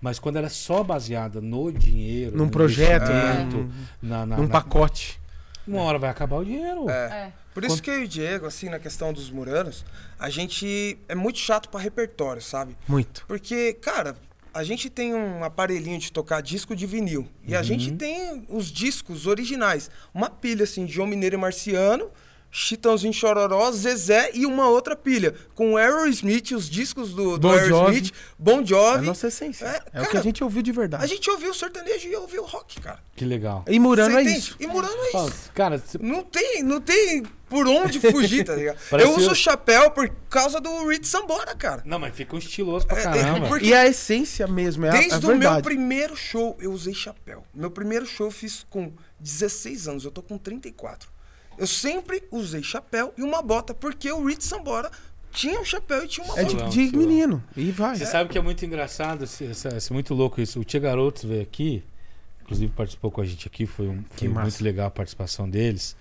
mas quando ela é só baseada no dinheiro, Num no projeto, num, na, na, num na- pacote. uma hora vai acabar o dinheiro. É. É. Por isso que eu e o Diego, assim, na questão dos muranos, a gente é muito chato pra repertório, sabe? Muito. Porque, cara, a gente tem um aparelhinho de tocar disco de vinil. E a gente tem os discos originais. Uma pilha, assim, de João Mineiro e Marciano, Chitãozinho Chororó, Zezé e uma outra pilha. Com Aerosmith, os discos do, do Bon Jovi. Aerosmith, Bon É a Jovi. nossa essência. É, É, o que a gente ouviu de verdade. A gente ouviu o sertanejo e ouviu o rock, cara. Que legal. E Murano Você é entende? isso. E Murano é isso. Cara, Não tem, não tem por onde fugir, tá ligado? *laughs* Parece eu uso o chapéu por causa do Rich Sambora, cara. não, mas fica um estiloso pra É, é, caramba. *laughs* porque- E a essência mesmo, é a, Desde a o meu primeiro show, eu usei chapéu. Meu primeiro show eu fiz com 16 anos, eu tô com 34. Eu sempre usei chapéu e uma bota, porque o Rich Sambora tinha um chapéu e tinha uma É bota. de, Estilão, de estilão. menino. E vai. Você sabe que é muito engraçado, esse- muito louco isso. O Tia Garotos veio aqui, inclusive participou com a gente aqui, foi, um, foi muito legal a participação deles.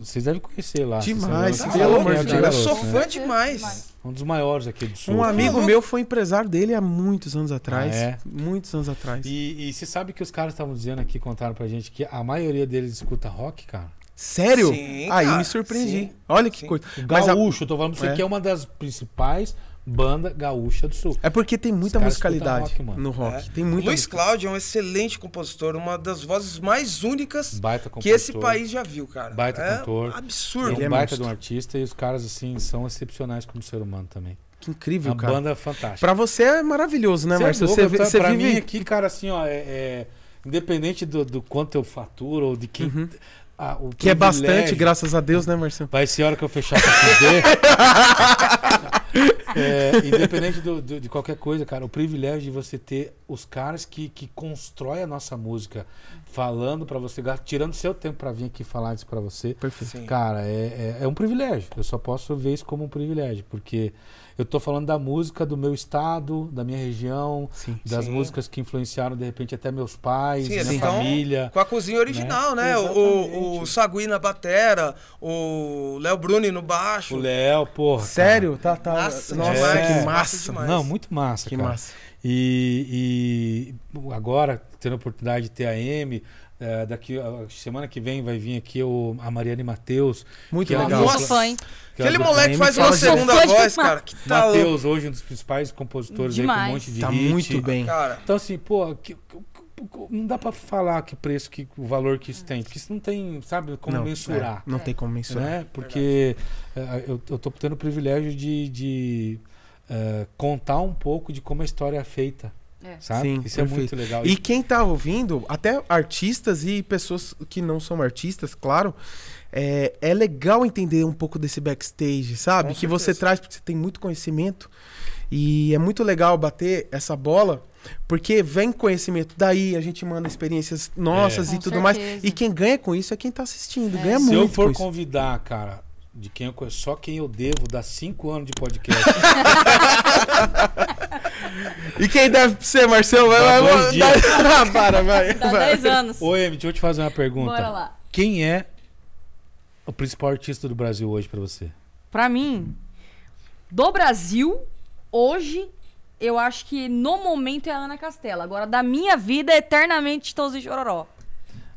Vocês devem conhecer lá. Demais, sabem- pelo sabem amor é de Deus. Eu sou né? fã demais. Um dos maiores aqui do sul. Um amigo meu foi empresário dele há muitos anos atrás. Ah, é? Muitos anos atrás. E, e você sabe que os caras estavam dizendo aqui, contaram pra gente que a maioria deles escuta rock, cara. Sério? Sim, Aí cara, me surpreendi. sim, Olha que sim. coisa. O Mas a- gaúcho, eu tô falando pra você É. que é uma das principais bandas gaúcha do sul. É porque tem muita musicalidade rock, mano. no rock. É. Tem muita Luiz Cláudio é um excelente compositor, uma das vozes mais únicas que esse país já viu, cara. Baita é cantor. Absurdo. É Ele um é baita monstro. de um artista e os caras, assim, são excepcionais como ser humano também. Que É incrível, uma cara. banda fantástica. Pra você é maravilhoso, né, Cê é louco, Você, você pra vive... mim aqui, cara, assim, ó, é, é- independente do, do quanto eu faturo ou de quem. Ah, o. Que é bastante, graças a Deus, né, Marcelo? Vai ser a hora que eu fechar pra *laughs* fuder. É, independente do- do- de qualquer coisa, cara, o privilégio de você ter os caras que, que constroem a nossa música falando pra você, tirando seu tempo pra vir aqui falar isso pra você. Perfeito. Sim. Cara, é, é, é um privilégio. Eu só posso ver isso como um privilégio, porque eu tô falando da música do meu estado, da minha região, Sim. das Sim. músicas que influenciaram de repente até meus pais, Sim, minha eles tão família. Com a cozinha original, né? O, Exatamente. o Sagui na batera, o Léo Bruni no baixo. O Léo, porra. cara. Sério? Tá, tá. Nossa, Nossa, demais, que massa. Não, muito massa, Que cara. massa. E, e agora, tendo a oportunidade de ter a M, eh, daqui a semana que vem vai vir aqui o, a Mariane Matheus. Muito que é uma legal. dupla- Nossa, fã, hein? que é uma Aquele moleque faz uma segunda voz, cara, que tá. Matheus, hoje um dos principais compositores aí, com um monte de Tá hit. muito bem. Cara, Então, assim, pô, que- que- não dá pra falar que preço, que o valor que isso tem, porque isso não tem, sabe, como Não, mensurar. é, não tem como mensurar. né? Porque eh, eu, eu tô tendo o privilégio de, de, eh, contar um pouco de como a história é feita, É. sabe? Sim, Isso é perfeito. muito legal. E quem tá ouvindo, até artistas e pessoas que não são artistas, claro, é, é legal entender um pouco desse backstage, sabe? Com que você certeza. traz, porque você tem muito conhecimento. E é muito legal bater essa bola, porque vem conhecimento. Daí a gente manda experiências nossas É. e Com tudo mais. certeza. E quem ganha com isso é quem tá assistindo. É. Ganha Se muito. eu for com isso. convidar, cara, de quem eu conheço, só quem eu devo dar cinco anos de podcast. *laughs* E quem deve ser, Marcelo? Vai, Dá vai, dois vai, dias. dá- *laughs* para, vai. Dá vai. 10 anos. Ô, Emi, deixa eu te fazer uma pergunta. Bora lá. Quem é o principal artista do Brasil hoje pra você? Pra mim, do Brasil, hoje, eu acho que no momento é a Ana Castela. Agora, da minha vida, eternamente Tãozinho Chororó.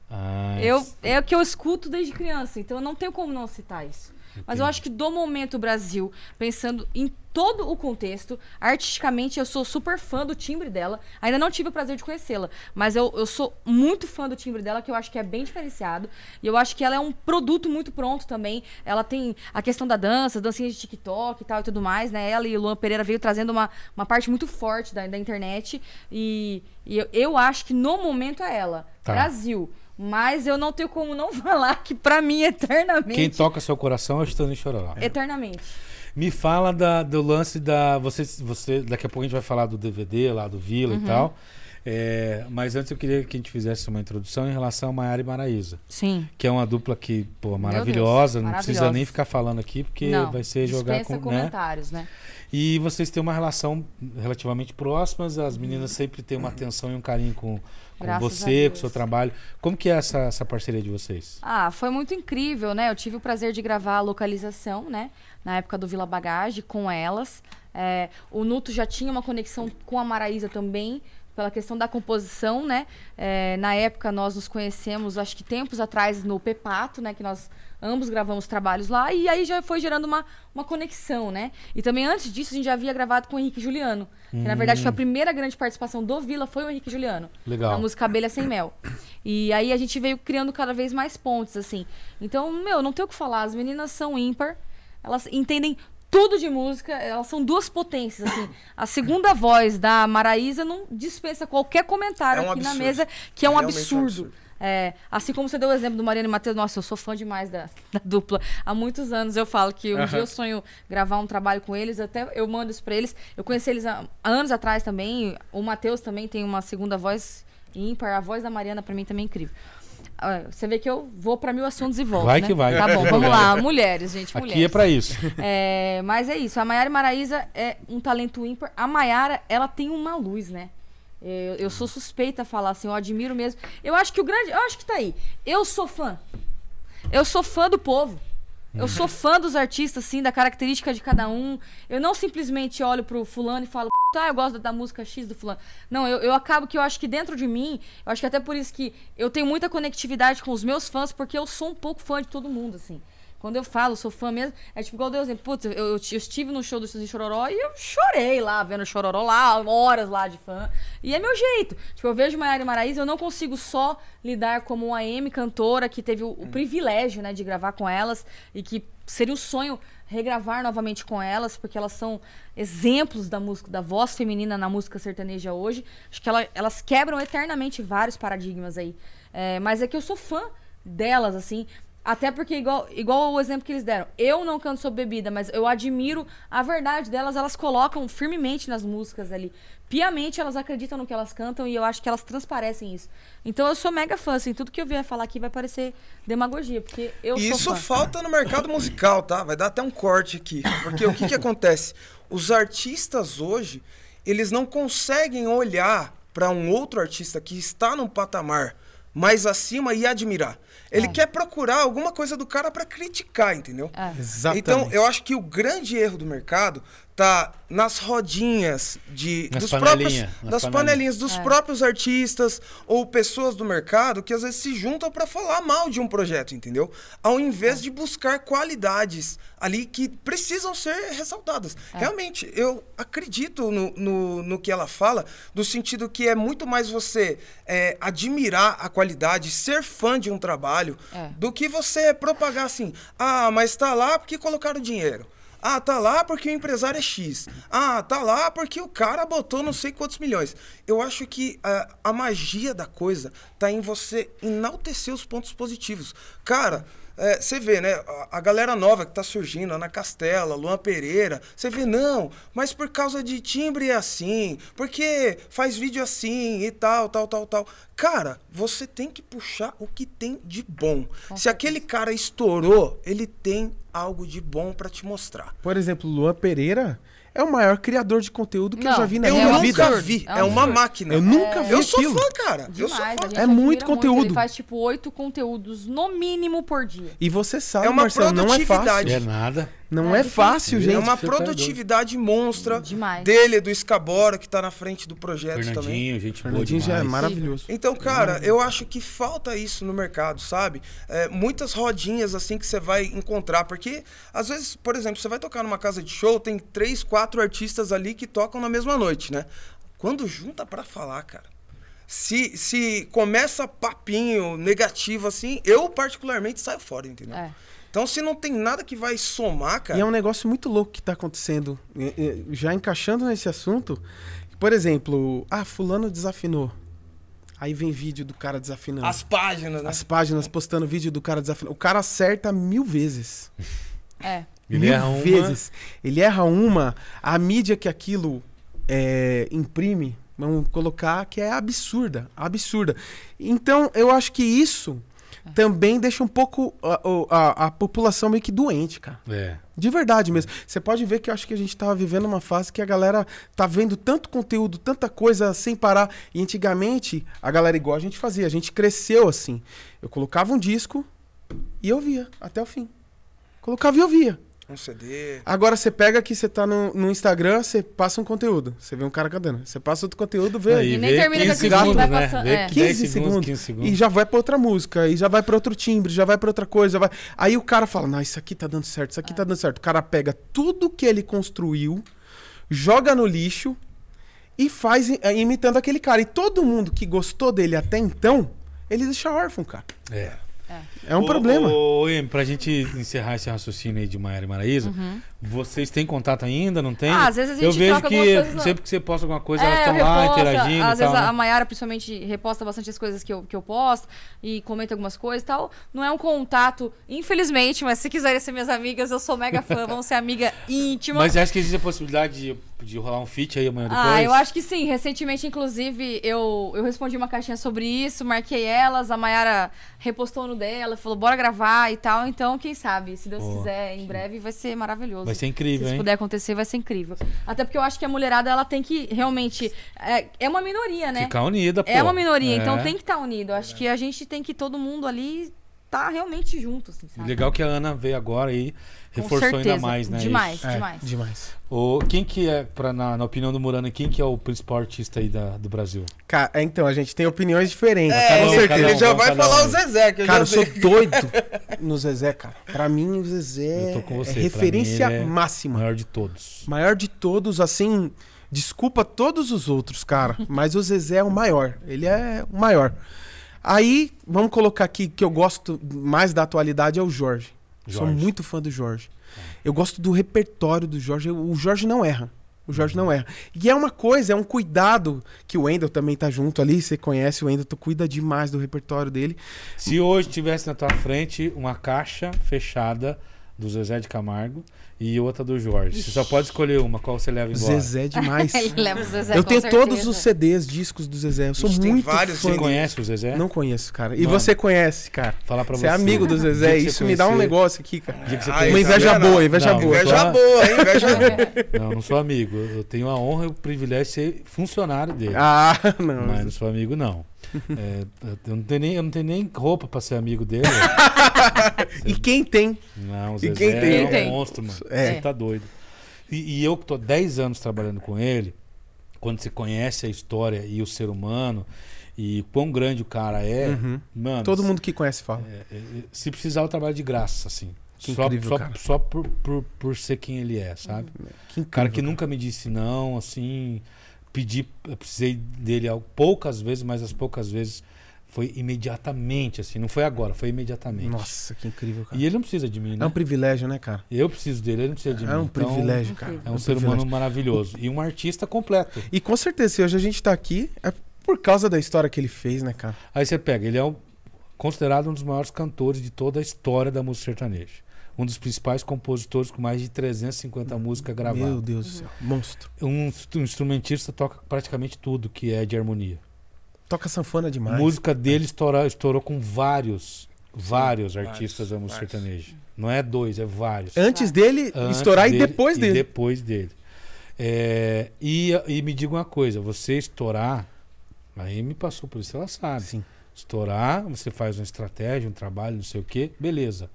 Ah, Eu, é o que eu escuto desde criança, então eu não tenho como não citar isso. Mas eu Entendi. acho que do momento Brasil, pensando em todo o contexto, artisticamente eu sou super fã do timbre dela. Ainda não tive o prazer de conhecê-la, mas eu, eu sou muito fã do timbre dela, que eu acho que é bem diferenciado. E eu acho que ela é um produto muito pronto também. Ela tem a questão da dança, dancinha de TikTok e tal e tudo mais, né? Ela e o Luan Pereira veio trazendo uma, uma parte muito forte da, da internet. E, e eu, eu acho que no momento é ela. Tá. Brasil. Mas eu não tenho como não *laughs* falar que pra mim, eternamente. Quem toca seu coração é o Stanley Chororó. Eternamente. Me fala da- do lance da. Você, você, daqui a pouco a gente vai falar do DVD lá do Vila Uhum. e tal. É, mas antes eu queria que a gente fizesse uma introdução em relação a Maiara e Maraísa. Sim. Que é uma dupla que, pô, Deus, maravilhosa. Não precisa nem ficar falando aqui, porque não, vai ser jogar com. Né? comentários, né? E vocês têm uma relação relativamente próximas, as meninas sempre têm uma atenção e um carinho com, com Graças você, com o seu trabalho. Como que é essa, essa parceria de vocês? Ah, foi muito incrível, né? Eu tive o prazer de gravar a localização, né? Na época do Vila Bagage, com elas. É, o Nuto já tinha uma conexão com a Maraísa também, pela questão da composição, né? É, na época nós nos conhecemos, acho que tempos atrás, no Pepato, né? Que nós ambos gravamos trabalhos lá. E aí já foi gerando uma, uma conexão, né? E também antes disso, a gente já havia gravado com o Henrique Juliano. Que na verdade foi a primeira grande participação do Vila, foi o Henrique Juliano Legal. na música Abelha Sem Mel. E aí a gente veio criando cada vez mais pontes, assim. Então, meu, não tem o que falar. As meninas são ímpar, elas entendem tudo de música, elas são duas potências, assim. A segunda voz da Maraísa não dispensa qualquer comentário É um aqui na absurdo. mesa, que é um Realmente um absurdo. É, assim como você deu o exemplo do Mariana e Matheus, nossa, eu sou fã demais da, *laughs* da dupla. Há muitos anos eu falo que um dia eu sonho gravar um trabalho com eles, até eu mando isso pra eles. Eu conheci eles há anos atrás também. O Matheus também tem uma segunda voz ímpar. A voz da Mariana pra mim também é incrível. Ah, Você vê que eu vou pra mil assuntos e volto. Vai né? que vai. Tá bom, vamos *laughs* lá. Mulheres, gente. Mulheres. Aqui é pra isso. *laughs* É, mas é isso. A Maiara Maraísa é um talento ímpar. A Maiara, ela tem uma luz, né? Eu, eu sou suspeita a falar assim, eu admiro mesmo. Eu acho que o grande. Eu acho que tá aí. Eu sou fã. Eu sou fã do povo. Eu sou fã dos artistas, assim, da característica de cada um. Eu não simplesmente olho pro fulano e falo, ah, eu gosto da música X do fulano. Não, eu, eu acabo que eu acho que dentro de mim, eu acho que até por isso que eu tenho muita conectividade com os meus fãs, porque eu sou um pouco fã de todo mundo, assim. Quando eu falo, sou fã mesmo, é tipo igual Deus, exemplo, putz, eu, eu, eu estive no show do Suzy Chororó e eu chorei lá, vendo o Chororó lá, horas lá de fã. E é meu jeito. Tipo, eu vejo Maiara e Maraísa, eu não consigo só lidar como uma AM cantora que teve o, o privilégio, né, de gravar com elas e que seria um sonho regravar novamente com elas, porque elas são exemplos da música, da voz feminina na música sertaneja hoje. Acho que ela- elas quebram eternamente vários paradigmas aí. É, mas é que eu sou fã delas, assim. Até porque, igual, igual o exemplo que eles deram, eu não canto sobre bebida, mas eu admiro a verdade delas, elas colocam firmemente nas músicas ali. Piamente elas acreditam no que elas cantam e eu acho que elas transparecem isso. Então eu sou mega fã, assim, tudo que eu vier falar aqui vai parecer demagogia, porque eu E sou isso fã. falta no mercado musical, tá? Vai dar até um corte aqui. Porque o que, que acontece? Os artistas hoje, eles não conseguem olhar para um outro artista que está num patamar mais acima e admirar. Ele É. quer procurar alguma coisa do cara para criticar, entendeu? É. Exatamente. Então, eu acho que o grande erro do mercado tá nas rodinhas de Nas dos panelinha, próprios nas das panelinha. panelinhas dos É. próprios artistas ou pessoas do mercado que às vezes se juntam para falar mal de um projeto, entendeu? Ao invés de buscar qualidades ali que precisam ser ressaltadas. Realmente, eu acredito no, no, no que ela fala, do sentido que é muito mais você é, admirar a qualidade, ser fã de um trabalho, É. do que você propagar assim, ah, mas tá lá porque colocaram dinheiro. Ah, tá lá porque o empresário é X. Ah, tá lá porque o cara botou não sei quantos milhões. Eu acho que ah, a magia da coisa tá em você enaltecer os pontos positivos. Cara, é, você vê, né? A, a galera nova que tá surgindo, Ana Castela, Luan Pereira, você vê, não, mas por causa de timbre é assim, porque faz vídeo assim e tal, tal, tal, tal. Cara, você tem que puxar o que tem de bom. Com Se aquele cara estourou, ele tem algo de bom pra te mostrar. Por exemplo, Luan Pereira é o maior criador de conteúdo que eu Não, já vi na eu minha nunca vida. absurdo, vi. é um É, uma máquina. Eu nunca vi Eu sou aquilo. fã, cara. eu sou Demais, fã. É muito conteúdo. Ele faz tipo oito conteúdos no mínimo por dia. E você sabe, É uma Marcelo, não é produtividade. É fácil. nada. Não É é, fácil, É gente. É uma tá produtividade monstra Demais. dele, do Escabora, que tá na frente do projeto também. Fernandinho, gente boa Fernandinho já é maravilhoso. Então, cara, eu acho que falta isso no mercado, sabe? É, muitas rodinhas assim que você vai encontrar. Porque, às vezes, por exemplo, você vai tocar numa casa de show, tem três, quatro artistas ali que tocam na mesma noite, né? Quando junta pra falar, cara. Se, se começa papinho negativo assim, eu particularmente saio fora, entendeu? É. Então, se não tem nada que vai somar, cara. E é um negócio muito louco que tá acontecendo. Já encaixando nesse assunto, por exemplo, ah, fulano desafinou. Aí vem vídeo do cara desafinando. As páginas, né? As páginas postando vídeo do cara desafinando. O cara acerta mil vezes. *laughs* É. Ele mil erra uma- vezes. Ele erra uma, a mídia que aquilo é, imprime, vamos colocar, que é absurda. Absurda. Então, eu acho que isso também deixa um pouco a, a- a população meio que doente, cara. É. De verdade mesmo. Você pode ver que eu acho que a gente tava vivendo uma fase que a galera tá vendo tanto conteúdo, tanta coisa sem parar. E antigamente, a galera igual a gente fazia, a gente cresceu assim. Eu colocava um disco e eu via até o fim. Colocava e eu via. Um CD. Agora você pega aqui, você tá no, no Instagram, você passa um conteúdo. Você vê um cara cantando. Você passa outro conteúdo, vê. Aí E nem vê termina 15 com aquele segundos, vai né? passando- é. 10 15 segundos, segundos, 15 segundos. E já vai pra outra música, e já vai pra outro timbre, já vai pra outra coisa. Vai... Aí o cara fala: Não, isso aqui tá dando certo, isso aqui tá dando certo. O cara pega tudo que ele construiu, joga no lixo e faz eh, imitando aquele cara. E todo mundo que gostou dele até então, ele deixa órfão, cara. É. É um Ô, problema. Ô, Em, pra gente encerrar esse raciocínio aí de Maiara e Maraísa, vocês têm contato ainda, não tem? Uhum. Ah, às vezes a gente Eu vejo troca que sempre que você posta alguma coisa, É, elas estão lá interagindo Às e tal, vezes a, né? a Mayara, principalmente, reposta bastante as coisas que eu, que eu posto e comenta algumas coisas e tal. Não é um contato, infelizmente, mas se quiserem ser minhas amigas, eu sou mega fã, *laughs* vamos ser amiga íntima. Mas acha que existe a possibilidade de, de rolar um feat aí amanhã depois? Ah, eu acho que sim. Recentemente, inclusive, eu, eu respondi uma caixinha sobre isso, marquei elas, a Mayara repostou no dela, falou, bora gravar e tal. Então, quem sabe, se Deus quiser, em breve vai ser maravilhoso. Vai ser Se incrível, isso hein? puder acontecer, vai ser incrível. Até porque eu acho que a mulherada, ela tem que realmente... É, é uma minoria, né? Ficar unida, pô. É uma minoria, É. então tem que estar unido. Eu Acho que a gente tem que todo mundo ali tá realmente junto, assim, sabe? Legal que a Ana veio agora Com reforçou ainda certeza. mais, né? Demais. É, demais. demais. O, quem que é, pra, na, na opinião do Murano, quem que é o principal artista aí da, do Brasil? Ca- é, então, a gente tem opiniões diferentes. É, Cada um, ele, cada ele já vai falar um. o Zezé, que eu Cara, eu sou doido *laughs* no Zezé, cara. Pra mim, o Zezé Eu tô com você, é pra referência mim ele é máxima. Maior de todos. Maior de todos, assim. Desculpa todos os outros, cara. mas o Zezé é o maior. Ele é o maior. Aí, vamos colocar aqui que eu gosto mais da atualidade é o Jorge. Sou Jorge. muito fã do Jorge. Eu gosto do repertório do Jorge. O Jorge não erra. O Jorge não erra. E é uma coisa, é um cuidado que o Wendel também tá junto ali. Você conhece o Wendel, tu cuida demais do repertório dele. Se hoje tivesse na tua frente uma caixa fechada do Zezé de Camargo e outra do Jorge, você só pode escolher uma, qual você leva embora? Zezé demais. *laughs* Ele leva o Zezé, eu tenho todos certeza. os CDs, discos do Zezé. Eu sou Ixi, tem muito vários fã. Você conhece o Zezé? Não conheço, cara. E Mano. você conhece, cara. Falar pra Você é amigo do *laughs* Zezé. você Isso me dá um conhecer- negócio aqui, cara. Você Ai, Uma conhecer- inveja vendo? boa, inveja Não, boa. Inveja Só- boa, hein? Inveja *laughs* Não, não sou amigo. Eu tenho a honra e o privilégio de ser funcionário dele. Ah, não. Mas não sou amigo, não. É, eu, não tenho nem, eu não tenho nem roupa pra ser amigo dele. *laughs* E quem tem? Não, o E Zezé quem tem? é um tem? monstro, mano. É. Você tá doido. E, e eu que tô 10 anos trabalhando com ele, quando você conhece a história e o ser humano, e quão grande o cara é, Uhum. mano. Todo mundo que conhece fala. é, é, se precisar, eu trabalho de graça, assim. Que só incrível, só, cara. só por, por, por ser quem ele é, sabe? Que Um cara que incrível, nunca me disse não, assim, pedi, eu precisei dele poucas vezes, mas as poucas vezes foi imediatamente, assim, não foi agora, foi imediatamente. Nossa, que incrível, cara. E ele não precisa de mim, né? É um privilégio, né, cara? Eu preciso dele, ele não precisa de mim. É um Então, privilégio, cara. incrível. É um ser humano maravilhoso e um artista completo. E com certeza, se hoje a gente tá aqui, é por causa da história que ele fez, né, cara? Aí você pega, ele é considerado um dos maiores cantores de toda a história da música sertaneja. Um dos principais compositores com mais de 350 músicas gravadas. Meu Deus do céu. Monstro. Um, um instrumentista toca praticamente tudo que é de harmonia. Toca sanfona A demais. música dele estourou, estourou com vários, vários artistas vários, da música vários. sertaneja. Não é dois, é vários. Antes dele Antes estourar e dele depois e dele. depois dele. É, e, e me diga uma coisa, você estourar, aí me passou por isso, ela sabe. Sim. Estourar, você faz uma estratégia, um trabalho, não sei o quê, beleza.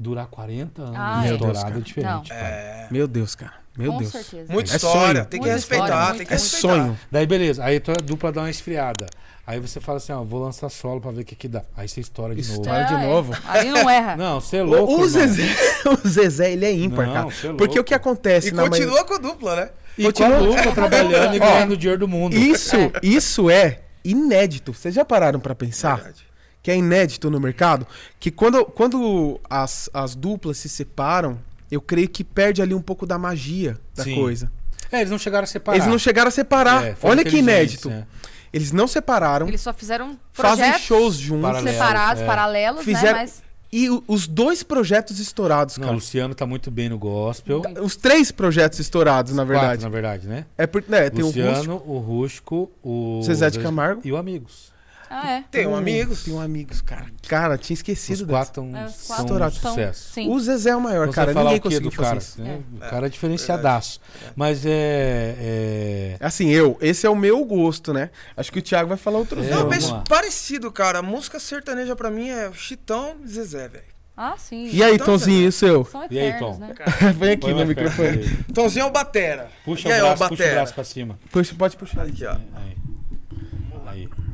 Durar 40 anos Ah, é. estourado Meu Deus, é cara. diferente. É. Meu Deus, cara. Meu Com Deus. certeza. Muita É história, sonho. tem que Muita respeitar, história, tem que É respeitar. sonho. Daí beleza, aí a tua dupla dá uma esfriada. Aí você fala assim, ó, vou lançar solo pra ver o que que dá. Aí você estoura de novo. Estoura. de é. novo. Ali não erra. *laughs* Não, você é louco, o, o. Zezé, *laughs* o Zezé, ele é ímpar, Não, cara. você é Porque o que acontece E maioria- continua com a dupla, né? E Continua- com a dupla trabalhando e *laughs* ganhando o dinheiro do mundo. Isso, isso é inédito. Vocês já pararam pra pensar? Verdade. Que é inédito no mercado? Que quando, quando as, as duplas se separam, eu creio que perde ali um pouco da magia da Sim. coisa. É, eles não chegaram a separar. Eles não chegaram a separar. É, Olha que inédito. né? Eles não separaram, Eles só fizeram fazem shows juntos. Paralelos, separados, é. paralelos, Fizeram- né? Mas E o- os dois projetos estourados, Não, o cara. Luciano tá muito bem no gospel. Os três projetos estourados, na Quatro, verdade. na verdade, né? É porque, né, tem o Rústico, Luciano, o Rústico, o Zezé de Camargo. e o Amigos. Ah, é. Tem um amigos. Tem um amigos, cara. Cara, tinha Os esquecido quatro É, os são quatro um Estourados. são- sucesso. Sim. O Zezé é o maior, Você cara. falar Ninguém o quê conseguiu do fazer cara? isso. né? É. O cara é diferenciadaço. Mas é, é- Assim, eu, esse é o meu gosto, né? Acho que o Thiago vai falar outros É, Não, mas lá. parecido, cara. Música sertaneja pra mim é Chitão e Zezé, velho. Ah, sim. E aí, Então, Tonzinho, e o seu? São E aí, eternos, Tom? né? *laughs* Vem aqui no microfone. Tonzinho é o Batera. Puxa e o aí, braço, ó, puxa o Batera. braço pra cima. Puxa, pode puxar. Aqui, ó. Aí.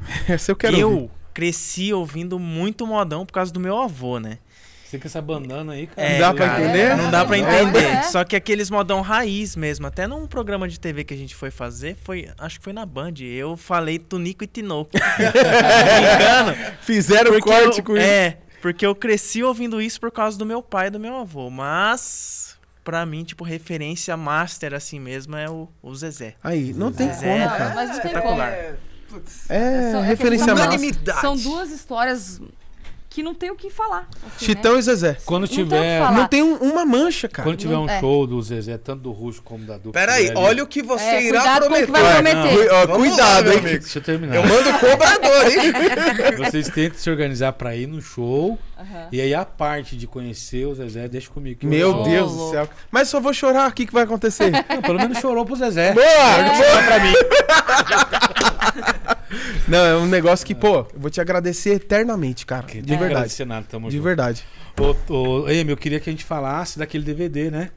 *laughs* Aí. Esse eu quero eu ouvir. cresci ouvindo muito modão por causa do meu avô, né? Você com essa bandana aí, cara. É, dá pra cara, entender? Não dá pra É, entender. é. Só que aqueles modão raiz mesmo. Até num programa de TV que a gente foi fazer, foi, acho que foi na Band. Eu falei Tunico e Tinoco. *laughs* Brincando. Fizeram corte eu, com isso. É, porque eu cresci ouvindo isso por causa do meu pai e do meu avô. Mas, pra mim, tipo, referência master assim mesmo é o, o Zezé. Aí, não tem Zezé, como, Não, cara. mas não tem Espetacular. como. É, putz, É, São- é referência massa. unanimidade. São duas histórias que não tem o que falar. assim, Chitão né? e Zezé. Quando tiver. Não tem um- uma mancha, cara. quando tiver um Não- é. show do Zezé, tanto do Russo como da dupla. Pera aí, dele, olha o que você É, irá cuidado com o que prometer. prometer. Vamos cuidado, lá, hein? amigo. Deixa eu terminar. Eu mando cobrador, hein? *laughs* Vocês tentam se organizar pra ir no show. E aí a parte de conhecer o Zezé, deixa comigo. Meu. Deus do céu. Mas só vou chorar. O que, que vai acontecer? *laughs* Não, pelo menos chorou pro Zezé. Boa! Chorou pra mim. *laughs* Não, é um negócio que, pô, eu vou te agradecer eternamente, cara. Que De que verdade. agradecer nada, tamo De junto. verdade. Ô, ô, Amy, eu queria que a gente falasse daquele DVD, né?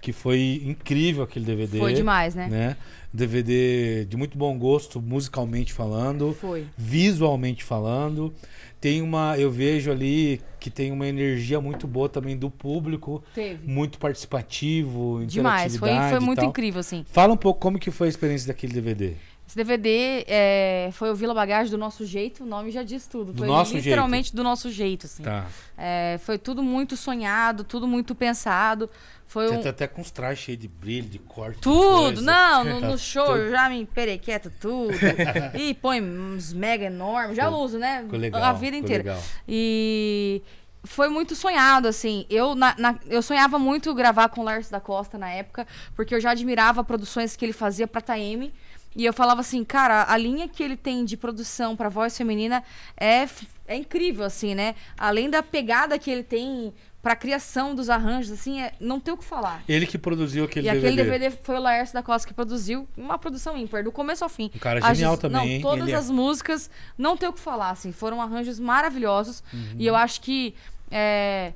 Que foi incrível aquele DVD. Foi demais, né? né? DVD de muito bom gosto, musicalmente falando, Foi. visualmente falando. Tem uma, eu vejo ali que tem uma energia muito boa também do público, Teve. muito participativo, Demais. Foi, interatividade foi e muito tal. incrível, assim. Fala um pouco como que foi a experiência daquele DVD. Esse DVD é, foi o Vila Bagagem do nosso jeito, o nome já diz tudo. Do foi nosso literalmente do nosso jeito, assim. Tá. É, foi tudo muito sonhado, tudo muito pensado. Foi Você um, tá até com os trajes cheios de brilho, de corte. de Tudo, coisa. não, *laughs* no, Tá no show tudo- já me perequeto tudo. *laughs* e põe uns mega enormes, já uso, né? Legal. a vida inteira. legal. E foi muito sonhado, assim. Eu, na- na- eu sonhava muito gravar com o Lars da Costa na época, porque eu já admirava produções que ele fazia pra Taeme. E eu falava assim, cara, a linha que ele tem de produção pra voz feminina é, é incrível, assim, né? Além da pegada que ele tem pra criação dos arranjos, assim, é- não tem o que falar. Ele que produziu aquele E DVD. aquele DVD foi o Laércio da Costa que produziu, uma produção ímpar, do começo ao fim. Um cara As- genial também, não, hein? Todas Ele é. as músicas, não tem o que falar, assim, foram arranjos maravilhosos. Uhum. E eu acho que é,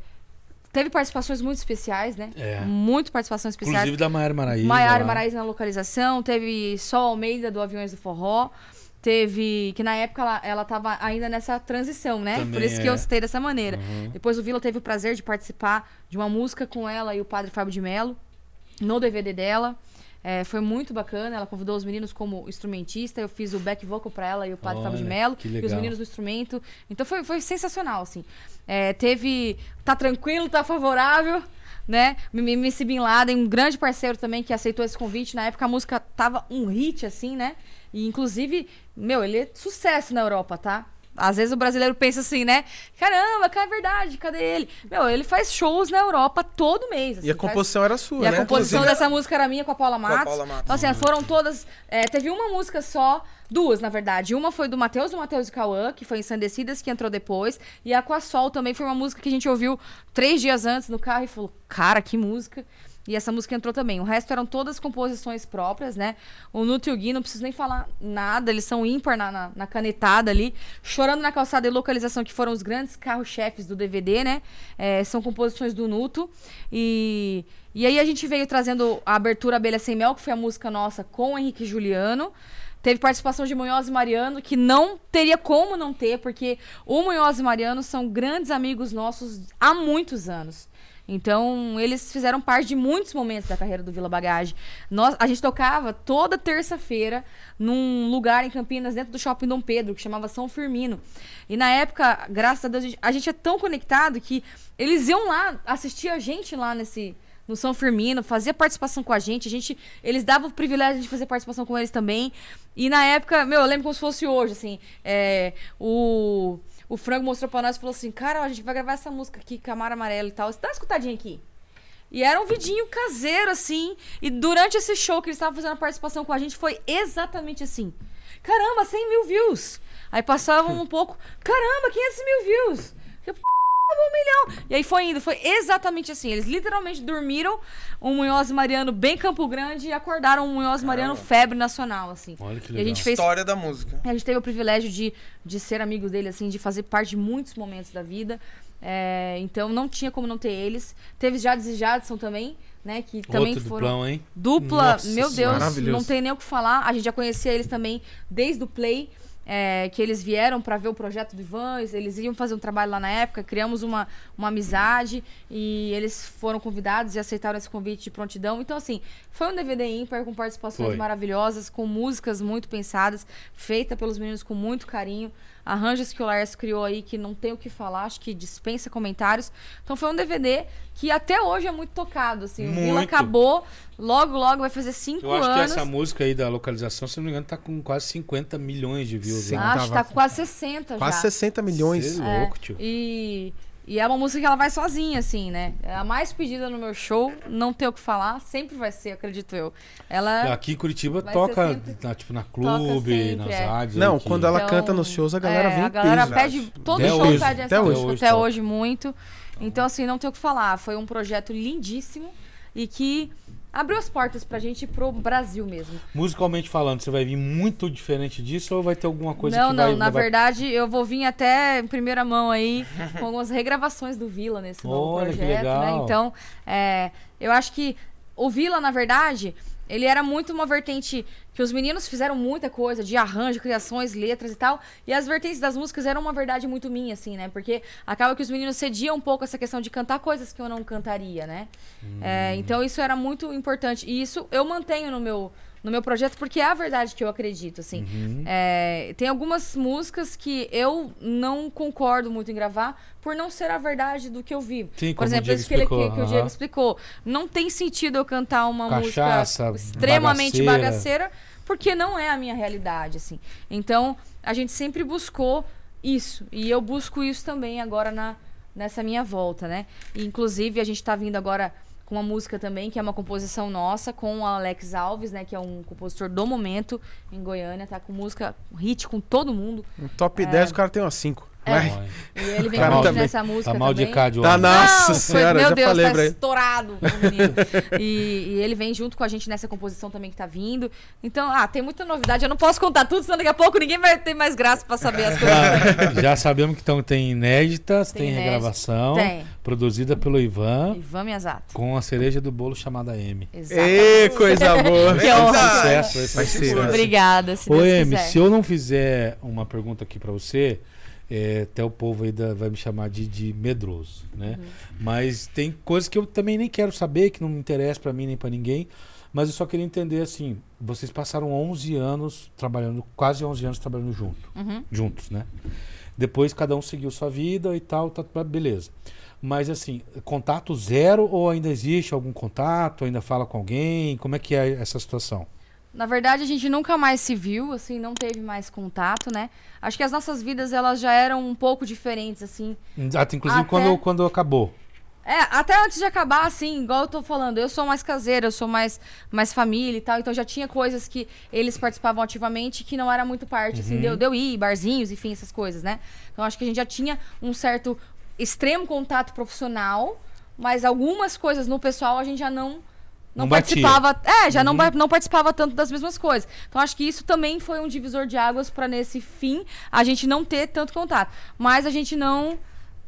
teve participações muito especiais, né? É. Muito participações especiais. Inclusive da Maiara Maraíza. Maiara lá. Maraíza na localização, teve Sol Almeida do Aviões do Forró, teve. Que na época ela, ela tava ainda nessa transição, né? Também Por isso que é. eu citei dessa maneira. Uhum. Depois o Vila teve o prazer de participar de uma música com ela e o padre Fábio de Mello, no DVD dela. É, foi muito bacana, ela convidou os meninos como instrumentista, eu fiz o back vocal pra ela e o padre Fábio de Olha, Mello, e os meninos no instrumento. Então foi, foi sensacional, assim. É, teve Tá Tranquilo, Tá Favorável, né? MC Bin Laden, um grande parceiro também que aceitou esse convite. Na época a música tava um hit, assim, né? E inclusive, meu, ele é sucesso na Europa, tá? Às vezes o brasileiro pensa assim, né? Caramba, cara, é verdade, cadê ele? Meu, ele faz shows na Europa todo mês. E assim, a faz- composição era sua, e a né? composição Inclusive, dessa música era minha com a Paula Matos. Paula Matos. Então, assim, foram todas. é, teve uma música só, duas, na verdade. Uma foi do Matheus, do Matheus e Cauã, que foi Ensandecidas, que entrou depois. E a com a Sol também foi uma música que a gente ouviu três dias antes no carro e falou: Cara, que música. E essa música entrou também. O resto eram todas composições próprias, né? O Nuto e o Gui, não preciso nem falar nada, eles são ímpar na, na, na canetada ali. Chorando na calçada e localização, que foram os grandes carros-chefes do DVD, né? É, são composições do Nuto. E, e aí a gente veio trazendo a abertura Abelha Sem Mel, que foi a música nossa com o Henrique Juliano. Teve participação de Munhoz e Mariano, que não teria como não ter, porque o Munhoz e Mariano são grandes amigos nossos há muitos anos. Então, eles fizeram parte de muitos momentos da carreira do Vila Bagagem. Nós, a gente tocava toda terça-feira num lugar em Campinas, dentro do Shopping Dom Pedro, que chamava São Firmino. E na época, graças a Deus, a gente, a gente é tão conectado que eles iam lá assistir a gente lá nesse no São Firmino, fazia participação com a gente, a gente, eles davam o privilégio de fazer participação com eles também. E na época, meu, eu lembro como se fosse hoje, assim, é, o, o Frango mostrou pra nós e falou assim, cara, a gente vai gravar essa música aqui, Camara Amarelo e tal, você uma escutadinha aqui. E era um vidinho caseiro, assim, e durante esse show que eles estavam fazendo a participação com a gente, foi exatamente assim. Caramba, 100 mil views. Aí passavam um pouco, caramba, 500 mil views. Um milhão. E aí foi indo, foi exatamente assim. Eles literalmente dormiram um Munhoz Mariano bem Campo Grande e acordaram um Munhoz Mariano febre nacional, assim. Olha que E a legal. gente fez História da música. a gente teve o privilégio de, de ser amigo dele, assim, de fazer parte de muitos momentos da vida. É, então não tinha como não ter eles. Teve Jades e Jadson também, né? Que também Outro foram. duplão, hein? Dupla, Nossa meu. Deus, não tem nem o que falar. A gente já conhecia eles também desde o Play. É, que eles vieram para ver o projeto do Ivan, eles iam fazer um trabalho lá na época, criamos uma, uma amizade e eles foram convidados e aceitaram esse convite de prontidão. Então, assim, foi um DVD ímpar com participações Foi. maravilhosas, com músicas muito pensadas, feita pelos meninos com muito carinho, arranjos que o Lars criou aí que não tem o que falar, acho que dispensa comentários. Então, foi um DVD que até hoje é muito tocado, assim. O Vila Muito. acabou, logo, logo vai fazer cinco Eu acho que anos. essa música aí da localização, se não me engano, tá com quase 50 milhões de views. Sim. lá. Acho que tá com quase 60 Quase já. 60 milhões. Cê é louco, tio. E, e é uma música que ela vai sozinha, assim, né? É a mais pedida no meu show, não tem o que falar, sempre vai ser, acredito eu. Ela. Aqui em Curitiba toca sempre- na, tipo, na clube, sempre, nas é. rádios. Não, aqui. quando ela Então, canta nos shows, a galera é, vem A galera peso. pede. Todo Até show hoje, pede essa até música, hoje até hoje muito. Então, assim, não tem o que falar. Foi um projeto lindíssimo e que abriu as portas pra gente ir pro Brasil mesmo. Musicalmente falando, você vai vir muito diferente disso ou vai ter alguma coisa não, que não, vai... na vai- verdade, eu vou vir até em primeira mão aí com algumas regravações do Vila nesse novo Olha, projeto, né? Então, é, eu acho que o Vila, na verdade, ele era muito uma vertente que os meninos fizeram muita coisa de arranjo, criações, letras e tal, e as vertentes das músicas eram uma verdade muito minha, assim, né? Porque acaba que os meninos cediam um pouco essa questão de cantar coisas que eu não cantaria, né? Hum. É, então isso era muito importante. E isso eu mantenho no meu, no meu projeto, porque é a verdade que eu acredito, assim. Uhum. É, tem algumas músicas que eu não concordo muito em gravar por não ser a verdade do que eu vivo. Sim, por exemplo, isso que, ele, que, que o. Diego explicou. Não tem sentido eu cantar uma Cachaça, música extremamente bagaceira. bagaceira, porque não é a minha realidade, assim. Então, a gente sempre buscou isso. E eu busco isso também agora na, nessa minha volta, né? E, inclusive, a gente tá vindo agora com uma música também, que é uma composição nossa, com o Alex Alves, né? Que é um compositor do momento em Goiânia. Tá com música, hit com todo mundo. No top 10 o cara tem umas 5. É. E ele vem junto também. nessa música Tá mal também. de cádio. Tá Nossa Não, senhora, meu já Deus, falei tá estourado o menino. *laughs* e, e ele vem junto com a gente nessa composição também que tá vindo. Então, ah, tem muita novidade. Eu não posso contar tudo, senão daqui a pouco ninguém vai ter mais graça pra saber as coisas. Já, já sabemos que então, tem inéditas, tem, Tem regravação, Tem. produzida pelo Ivan, Ivan Miyazato. com a cereja do bolo chamada M. Exatamente. Ê, coisa boa. Que honra. Sucesso, esse Vai ser, sucesso. Obrigada, se Ô, Deus M, quiser. se eu não fizer uma pergunta aqui pra você, é, até o povo aí da- vai me chamar de, de medroso, né? Uhum. Mas tem coisas que eu também nem quero saber, que não me interessa pra mim nem pra ninguém. Mas eu só queria entender assim, vocês passaram 11 anos trabalhando, quase 11 anos trabalhando junto, Uhum. juntos, né? Depois cada um seguiu sua vida e tal, tá, tá, beleza. Mas assim, contato zero ou ainda existe algum contato? Ainda fala com alguém? Como é que é essa situação? Na verdade, a gente nunca mais se viu, assim, não teve mais contato, né? Acho que as nossas vidas, elas já eram um pouco diferentes, assim. Até, inclusive Até- quando, quando acabou. É, até antes de acabar, assim, igual eu tô falando, eu sou mais caseira, eu sou mais, mais família e tal, então já tinha coisas que eles participavam ativamente que não era muito parte, assim, de, eu- de eu ir, barzinhos, enfim, essas coisas, né? Então acho que a gente já tinha um certo extremo contato profissional, mas algumas coisas no pessoal a gente já não. Não, Não batia. participava. É, já não, ba- não participava tanto das mesmas coisas. Então acho que isso também foi um divisor de águas para nesse fim a gente não ter tanto contato. Mas a gente não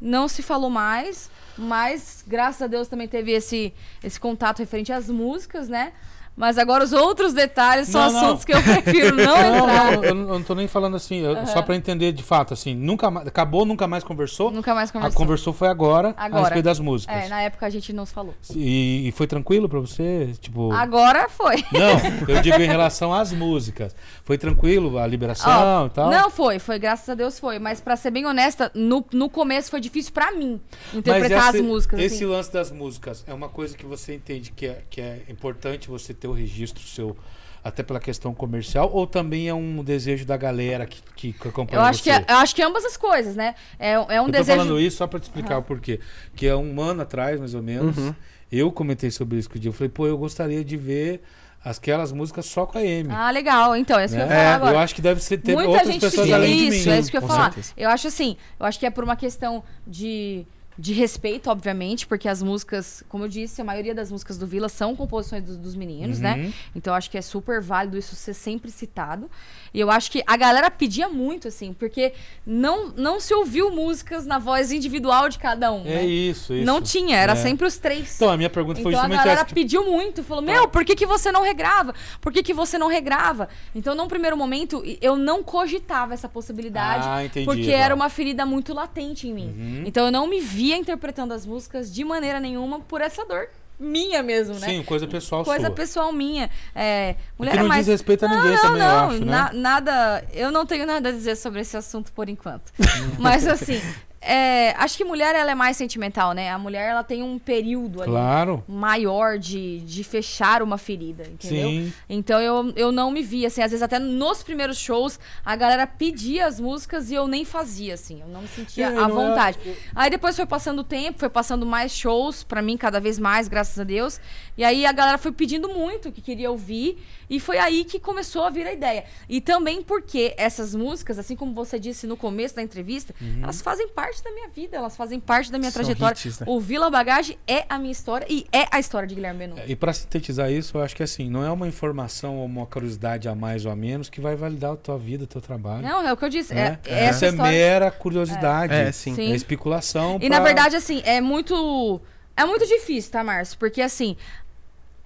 não se falou mais, mas graças a Deus também teve esse, esse contato referente às músicas, né? Mas agora os outros detalhes são Não, não. assuntos que eu prefiro não, *laughs* Não, entrar. não, eu não não tô nem falando assim, eu- só pra entender de fato, assim, nunca acabou, nunca mais conversou? Nunca mais A conversou. conversou foi agora, a Agora. respeito das músicas. É, na época a gente não se falou. E, e foi tranquilo pra você? Tipo. Agora foi. Não, *laughs* eu digo em relação às músicas. Foi tranquilo a liberação Ó, e tal? Não foi, foi, graças a Deus foi. Mas pra ser bem honesta, no, no começo foi difícil pra mim interpretar esse, as músicas. Esse assim. lance das músicas é uma coisa que você entende que é, que é importante você ter o registro seu, até pela questão comercial, ou também é um desejo da galera que, que, que acompanha Eu acho, você? que, eu acho que ambas as coisas, né? É, é um eu tô desejo. falando isso só pra te explicar o porquê. Que é um ano atrás, mais ou menos, Uhum. eu comentei sobre isso com o dia. Eu falei, pô, eu gostaria de ver aquelas músicas só com a Amy. Ah, legal. Então, é isso que eu ia né? falar agora. Eu acho que deve ser ter Muita outras gente pessoas além de Isso, mim. é isso que eu ia falar. certeza. Eu acho assim, eu acho que é por uma questão de, de respeito, obviamente, porque as músicas, como eu disse, a maioria das músicas do Vila são composições dos, dos meninos, Uhum. né? Então eu acho que é super válido isso ser sempre citado. E eu acho que a galera pedia muito, assim, porque não, não se ouviu músicas na voz individual de cada um, É né? isso, isso. Não tinha, era É. sempre os três. Então, a minha pergunta foi Então a justamente galera essa. pediu muito, falou: Meu, por que, que você não regrava? Por que, que você não regrava? Então, num primeiro momento, eu não cogitava essa possibilidade, Ah, entendi, porque era uma ferida muito latente em mim. Uhum. Então, eu não me via interpretando as músicas de maneira nenhuma por essa dor minha mesmo, né? Sim, coisa pessoal Coisa sua. pessoal minha. É, mulher que é não mais. diz respeito a ninguém não, também, eu não, acho, né? na- nada. Eu não tenho nada a dizer sobre esse assunto por enquanto. *laughs* Mas assim, é, acho que mulher ela é mais sentimental, né? A mulher ela tem um período ali Claro. maior de, de fechar uma ferida, entendeu? Sim. Então eu, eu não me via, assim, às vezes até nos primeiros shows a galera pedia as músicas e eu nem fazia, assim, eu não me sentia É, à é- vontade. Aí depois foi passando o tempo, foi passando mais shows pra mim, cada vez mais, graças a Deus. E aí a galera foi pedindo muito que queria ouvir e foi aí que começou a vir a ideia. E também porque essas músicas, assim como você disse no começo da entrevista, elas fazem parte da minha vida, elas fazem parte da minha São trajetória. hits, né? O Vila Bagagem é a minha história e é a história de Guilherme Benu. E para sintetizar isso, eu acho que assim, não é uma informação ou uma curiosidade a mais ou a menos que vai validar a tua vida, o teu trabalho. Não, é o que eu disse. né? É, é Isso essa é história. mera curiosidade. É, sim. Sim. É especulação. E pra- na verdade, assim, é muito. É muito difícil, tá, Márcio? Porque assim.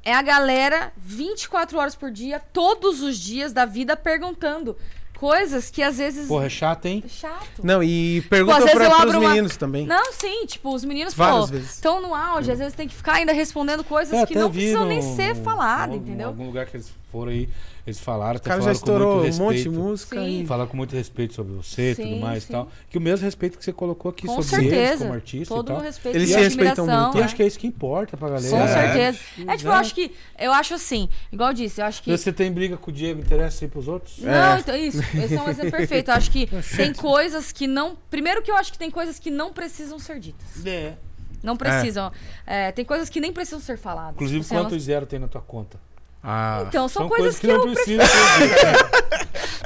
É a galera 24 horas por dia, todos os dias da vida, perguntando coisas que às vezes. Porra, é chato, hein? é chato. Não, e pergunta vezes pra, pros abro uma- meninos também. Não, sim, tipo, os meninos estão no auge, às vezes tem que ficar ainda respondendo coisas É, que não precisam no- nem ser faladas, entendeu? Em algum lugar que eles foram aí, eles falaram, O até cara já falaram com muito estourou um respeito. monte de música Sim. e. Falaram com muito respeito sobre você e tudo Sim, mais e sim. tal. Que o mesmo respeito que você colocou aqui Com sobre eles certeza. como artista Todo e o tal. respeito Eles e se respeitam admiração, muito. E acho que é isso que importa pra galera. Com É. certeza. É tipo, eu Né? acho que. Eu acho assim, igual eu disse, eu acho que. Você tem briga com o Diego, interessa aí pros outros? Não, É. então isso. Esse é um exemplo perfeito. Eu acho que *laughs* tem coisas que não. Primeiro que eu acho que tem coisas que não precisam ser ditas. É. Não precisam. É, tem coisas que nem precisam ser faladas. Inclusive, Tipo, quantos elas- zero tem na tua conta? Ah. Então, são, coisas, que, não eu precisam.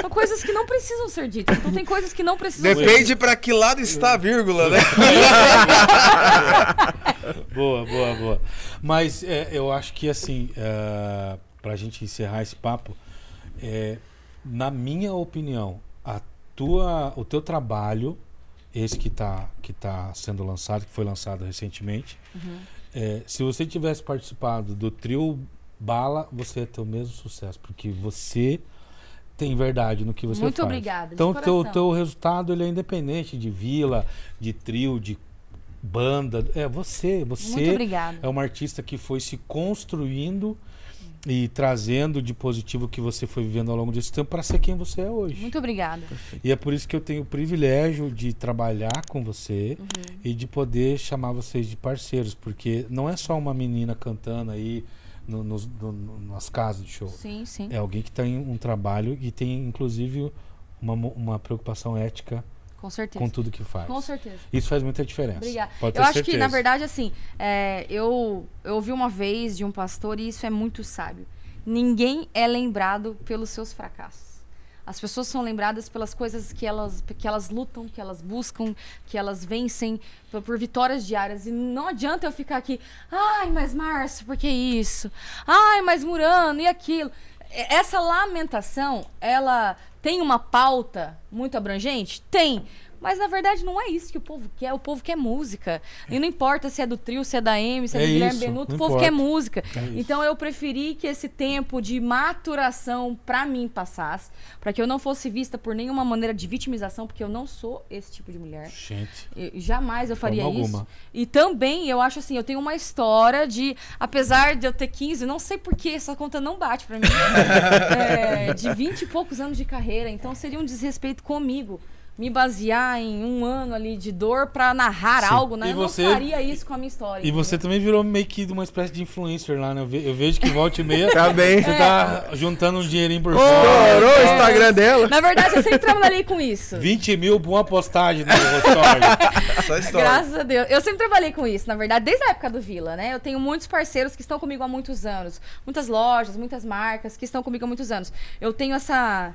São coisas que não precisam ser ditas. Então tem coisas que não precisam ser Depende pra que lado está a vírgula, né? *laughs* boa, boa, boa. Mas é, eu acho que assim, é, pra gente encerrar esse papo, é, na minha opinião, a tua, o teu trabalho, esse que está que tá sendo lançado, que foi lançado recentemente, é, se você tivesse participado do trio Bala, você ia ter o mesmo sucesso, porque você tem verdade no que você Muito faz. obrigada, de Então, teu, teu resultado ele é independente de vila, de trio, de banda. É você, Muito você obrigada. é uma artista que foi se construindo e trazendo de positivo que você foi vivendo ao longo desse tempo para ser quem você é hoje. Muito obrigada. E é por isso que eu tenho o privilégio de trabalhar com você Uhum. e de poder chamar vocês de parceiros, porque não é só uma menina cantando aí no- nos- no- nas casas de show. Sim, sim. É alguém que tem um trabalho e tem, inclusive, uma, uma preocupação ética Com certeza. com tudo que faz. Com certeza. Isso faz muita diferença. Obrigada. Pode ter Eu acho certeza. que, na verdade, assim, é, eu, eu ouvi uma vez de um pastor e isso é muito sábio. Ninguém é lembrado pelos seus fracassos. As pessoas são lembradas pelas coisas que elas, que elas lutam, que elas buscam, que elas vencem por, por vitórias diárias. E não adianta eu ficar aqui, ai, mas Márcio, por que isso? Ai, mas Murano, e aquilo? Essa lamentação, ela tem uma pauta muito abrangente? Tem. Mas na verdade não é isso que o povo quer. O povo quer música. E não importa se é do trio, se é da M, se é, É do Guilherme isso, Benuto, o povo importa. quer música. É então eu preferi que esse tempo de maturação pra mim passasse, pra que eu não fosse vista por nenhuma maneira de vitimização, porque eu não sou esse tipo de mulher. Gente, Eu- jamais eu faria isso. alguma. E também, eu acho assim, eu tenho uma história de, apesar de eu ter 15, não sei por que essa conta não bate pra mim, *laughs* é, de 20 e poucos anos de carreira, então seria um desrespeito comigo. Me basear em um ano ali de dor pra narrar Sim. algo, né? E eu você- não faria isso com a minha história. E você entendeu? também virou meio que de uma espécie de influencer lá, né? Eu ve- Eu vejo que volta e meia Tá bem. você tá juntando um dinheirinho por Estourou fora. o Instagram dela. Na verdade, eu sempre trabalhei com isso. 20 mil por uma postagem no story. *laughs* Só história. Graças a Deus. Eu sempre trabalhei com isso, na verdade, desde a época do Vila, né? Eu tenho muitos parceiros que estão comigo há muitos anos. Muitas lojas, muitas marcas que estão comigo há muitos anos. Eu tenho essa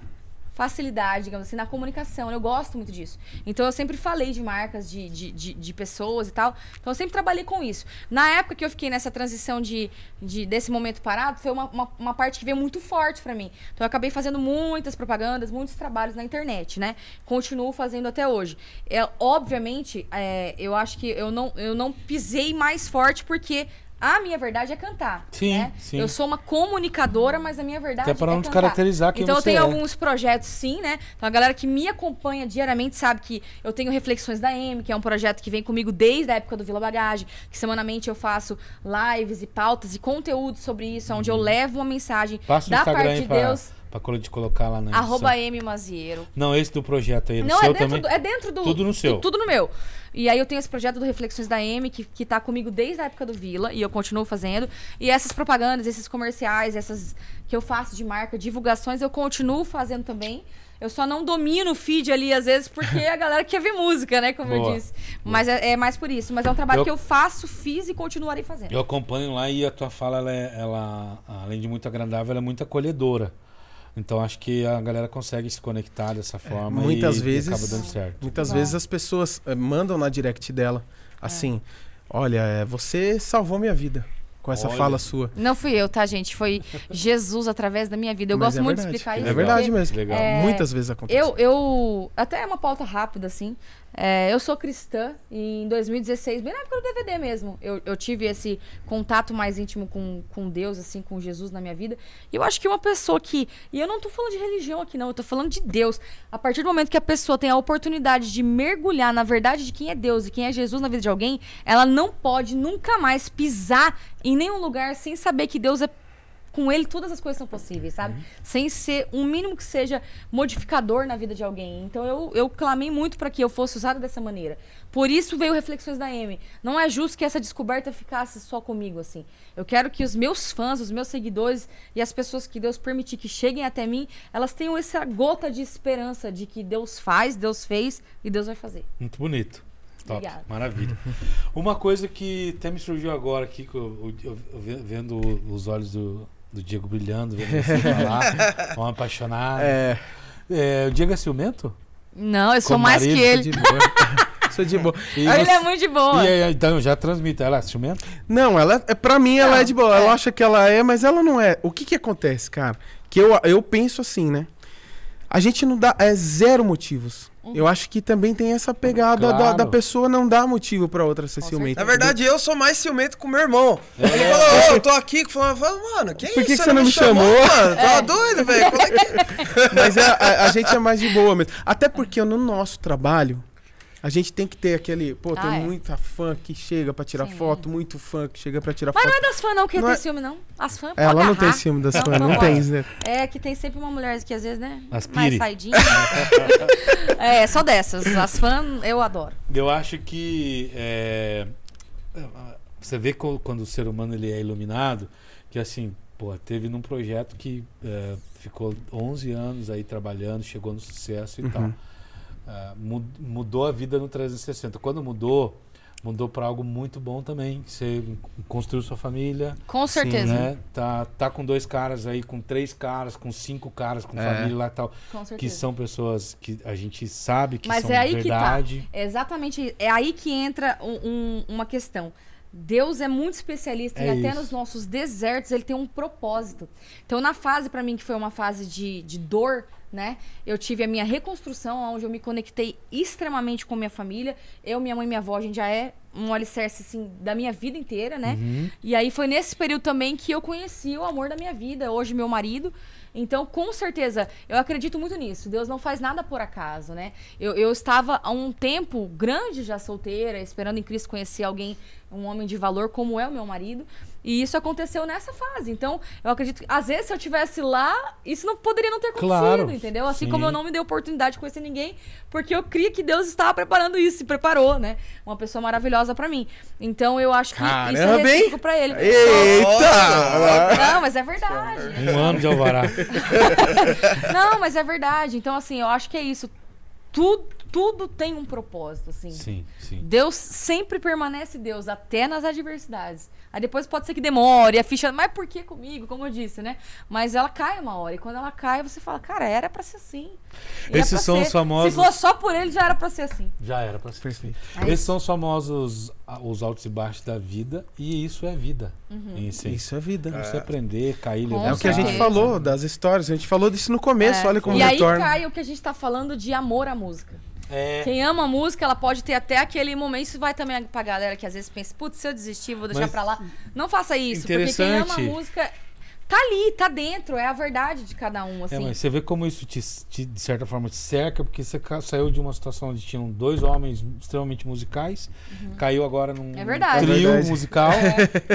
facilidade, digamos assim, na comunicação. Eu gosto muito disso. Então eu sempre falei de marcas, de, de, de, de pessoas e tal. Então eu sempre trabalhei com isso. Na época que eu fiquei nessa transição de, de desse momento parado, foi uma, uma, uma parte que veio muito forte pra mim. Então eu acabei fazendo muitas propagandas, muitos trabalhos na internet, né? Continuo fazendo até hoje. É, obviamente, é, eu acho que eu não, eu não pisei mais forte porque a minha verdade é cantar. Sim, né? sim. Eu sou uma comunicadora, mas a minha verdade Até para é não cantar. descaracterizar quem Então eu tenho é. alguns projetos sim, né? Então a galera que me acompanha diariamente sabe que eu tenho Reflexões da M, que é um projeto que vem comigo desde a época do Vila Bagagem, que semanalmente eu faço lives e pautas e conteúdo sobre isso, onde eu levo uma mensagem Uhum. Passa da parte de pra, Deus. pra de colocar lá na edição. Arroba M Mazieiro. Não, esse do projeto aí, do Não, seu é dentro, também. do, é dentro do. Tudo no seu. tu- Tudo no meu. E aí eu tenho esse projeto do Reflexões da M, que, que tá comigo desde a época do Vila, e eu continuo fazendo. E essas propagandas, esses comerciais, essas que eu faço de marca, divulgações, eu continuo fazendo também. Eu só não domino o feed ali, às vezes, porque a galera quer ver música, né? Como Boa. eu disse. Mas é, é mais por isso. Mas é um trabalho Eu- que eu faço, fiz e continuarei fazendo. Eu acompanho lá e a tua fala, ela, é- ela, além de muito agradável, ela é muito acolhedora. Então acho que a galera consegue se conectar dessa forma É, muitas e, vezes- e acaba dando certo. Muitas Bom. vezes as pessoas eh, mandam na direct dela assim: Olha, eh, você salvou minha vida. com essa Olha. fala sua. Não fui eu, tá, gente? Foi Jesus através da minha vida. Eu Mas gosto é muito verdade. de explicar É isso. verdade porque mesmo. Legal. É, Muitas vezes acontece. Eu, eu. Até é uma pauta rápida, assim. É, eu sou cristã e em 2016, bem na época do DVD mesmo, eu, eu tive esse contato mais íntimo com, com Deus, assim, com Jesus na minha vida. E eu acho que uma pessoa que. E eu não tô falando de religião aqui, não, eu tô falando de Deus. A partir do momento que a pessoa tem a oportunidade de mergulhar na verdade de quem é Deus e quem é Jesus na vida de alguém, ela não pode nunca mais pisar em nenhum lugar sem saber que Deus é com ele todas as coisas são possíveis, sabe? Sem ser um mínimo que seja modificador na vida de alguém. Então eu, eu clamei muito para que eu fosse usada dessa maneira. Por isso veio reflexões da Amy. Não é justo que essa descoberta ficasse só comigo assim. Eu quero que os meus fãs, os meus seguidores e as pessoas que Deus permitir que cheguem até mim, elas tenham essa gota de esperança de que Deus faz, Deus fez e Deus vai fazer. Muito bonito. Top. Obrigada. Maravilha. Uma coisa que até me surgiu agora aqui, que eu, eu- eu ve- vendo os olhos do, do Diego brilhando, vendo você falar, *laughs* um apaixonado. É, É, o Diego é ciumento? Não, eu sou Como mais marido, que ele. *laughs* Sou de boa. E Ele você- é muito de boa. E aí, então, já transmite. Ela é ciumento? Não, ela, é- pra mim ela Não, é de boa. é. Ela acha que ela é, mas ela não é. O que que acontece, cara? Que eu, eu penso assim, né? A gente não dá. É zero motivos. Uhum. Eu acho que também tem essa pegada da, Claro. da pessoa não dar motivo pra outra ser ciumenta. Na verdade, eu sou mais ciumento com meu irmão. É. Ele falou, ô, eu tô aqui, falando, mano, que Por isso? que que você não me chamou? Mano, tava doido, velho. É que... *laughs* Mas é- a, a gente é mais de boa mesmo. Até porque no nosso trabalho, a gente tem que ter aquele. Pô, tem Ah, é. muita fã que chega pra tirar Sim. foto, muito fã que chega pra tirar Mas foto. não é das fãs, não, que Não tem é- ciúme, não. As fãs Ela podem não tem ciúme das fãs, não, não tem, né? É que tem sempre uma mulher que às vezes, né? As mais saidinha. *laughs* é, só dessas. As fãs eu adoro. Eu acho que é, você vê quando o ser humano ele é iluminado, que assim, pô, teve num projeto que é, ficou 11 anos aí trabalhando, chegou no sucesso e Uhum. tal. Ah, mu- mudou a vida no 360. Quando mudou, mudou para algo muito bom também. Você construiu sua família, Com certeza. né? Tá, tá com dois caras aí, com três caras, com cinco caras, com É. família lá e tal. Com certeza. Que são pessoas que a gente sabe que Mas são é aí que tá. verdade. É exatamente. É aí que entra um- um- uma questão. Deus é muito especialista É e até isso. nos nossos desertos ele tem um propósito. Então, na fase, pra mim, que foi uma fase de, de dor, né? Eu tive a minha reconstrução, onde eu me conectei extremamente com minha família. Eu, minha mãe e minha avó, a gente já é um alicerce, assim, da minha vida inteira, né? Uhum. E aí foi nesse período também que eu conheci o amor da minha vida, hoje meu marido. Então, com certeza, eu acredito muito nisso. Deus não faz nada por acaso, né? Eu, eu estava há um tempo grande já solteira, esperando em Cristo conhecer alguém, um homem de valor como é o meu marido. E isso aconteceu nessa fase. Então, eu acredito que, às vezes, se eu tivesse lá, isso não poderia não ter acontecido, Claro, entendeu? Assim sim. como eu não me dei oportunidade de conhecer ninguém, porque eu cria que Deus estava preparando isso, se preparou, né? Uma pessoa maravilhosa pra mim. Então, eu acho que isso Caramba, é hein? recíproco pra ele. Eita! Não, mas é verdade. Um ano de alvará. *laughs* Não, mas é verdade. Então, assim, eu acho que é isso. Tudo, tudo tem um propósito, assim. Sim, sim. Deus sempre permanece Deus, até nas adversidades. Aí depois pode ser que demore, a ficha. Mas por que comigo? Como eu disse, né? Mas ela cai uma hora. E quando ela cai, você fala, cara, era pra ser assim. Era Esses são ser- os famosos- Se fosse só por ele, já era pra ser assim. Já era pra ser. Perfeito. Aí- Esses são os famosos os altos e baixos da vida. E isso é vida. Essência. Isso é vida. Você aprender, cair, Com É levantar. o que a gente falou das histórias. A gente falou disso no começo, É. olha como e aí retorna. cai o que a gente tá falando de amor à música. É, Quem ama a música, ela pode ter até aquele momento. Isso vai também pra galera que às vezes pensa, putz, se eu desistir, vou deixar Mas- pra lá. Não faça isso, porque quem ama música tá ali, tá dentro, é a verdade de cada um, é, assim. mas você vê como isso te, te, de certa forma te cerca, porque você saiu de uma situação onde tinham dois homens extremamente musicais, caiu agora num Uhum. É verdade. trio É verdade. musical,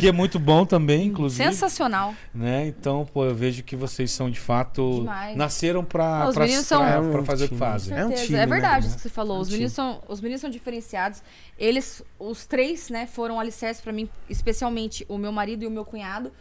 que é muito bom também, inclusive. Sensacional. né? Então, pô, eu vejo que vocês são de fato Demais. nasceram pra, Os pra, meninos são- pra- É um pra fazer o que time. fazem. É um time, é verdade né? isso que você falou. É um os, meninos são, os meninos são diferenciados. Eles, os três, né, foram alicerces pra mim, especialmente o meu marido e o meu cunhado,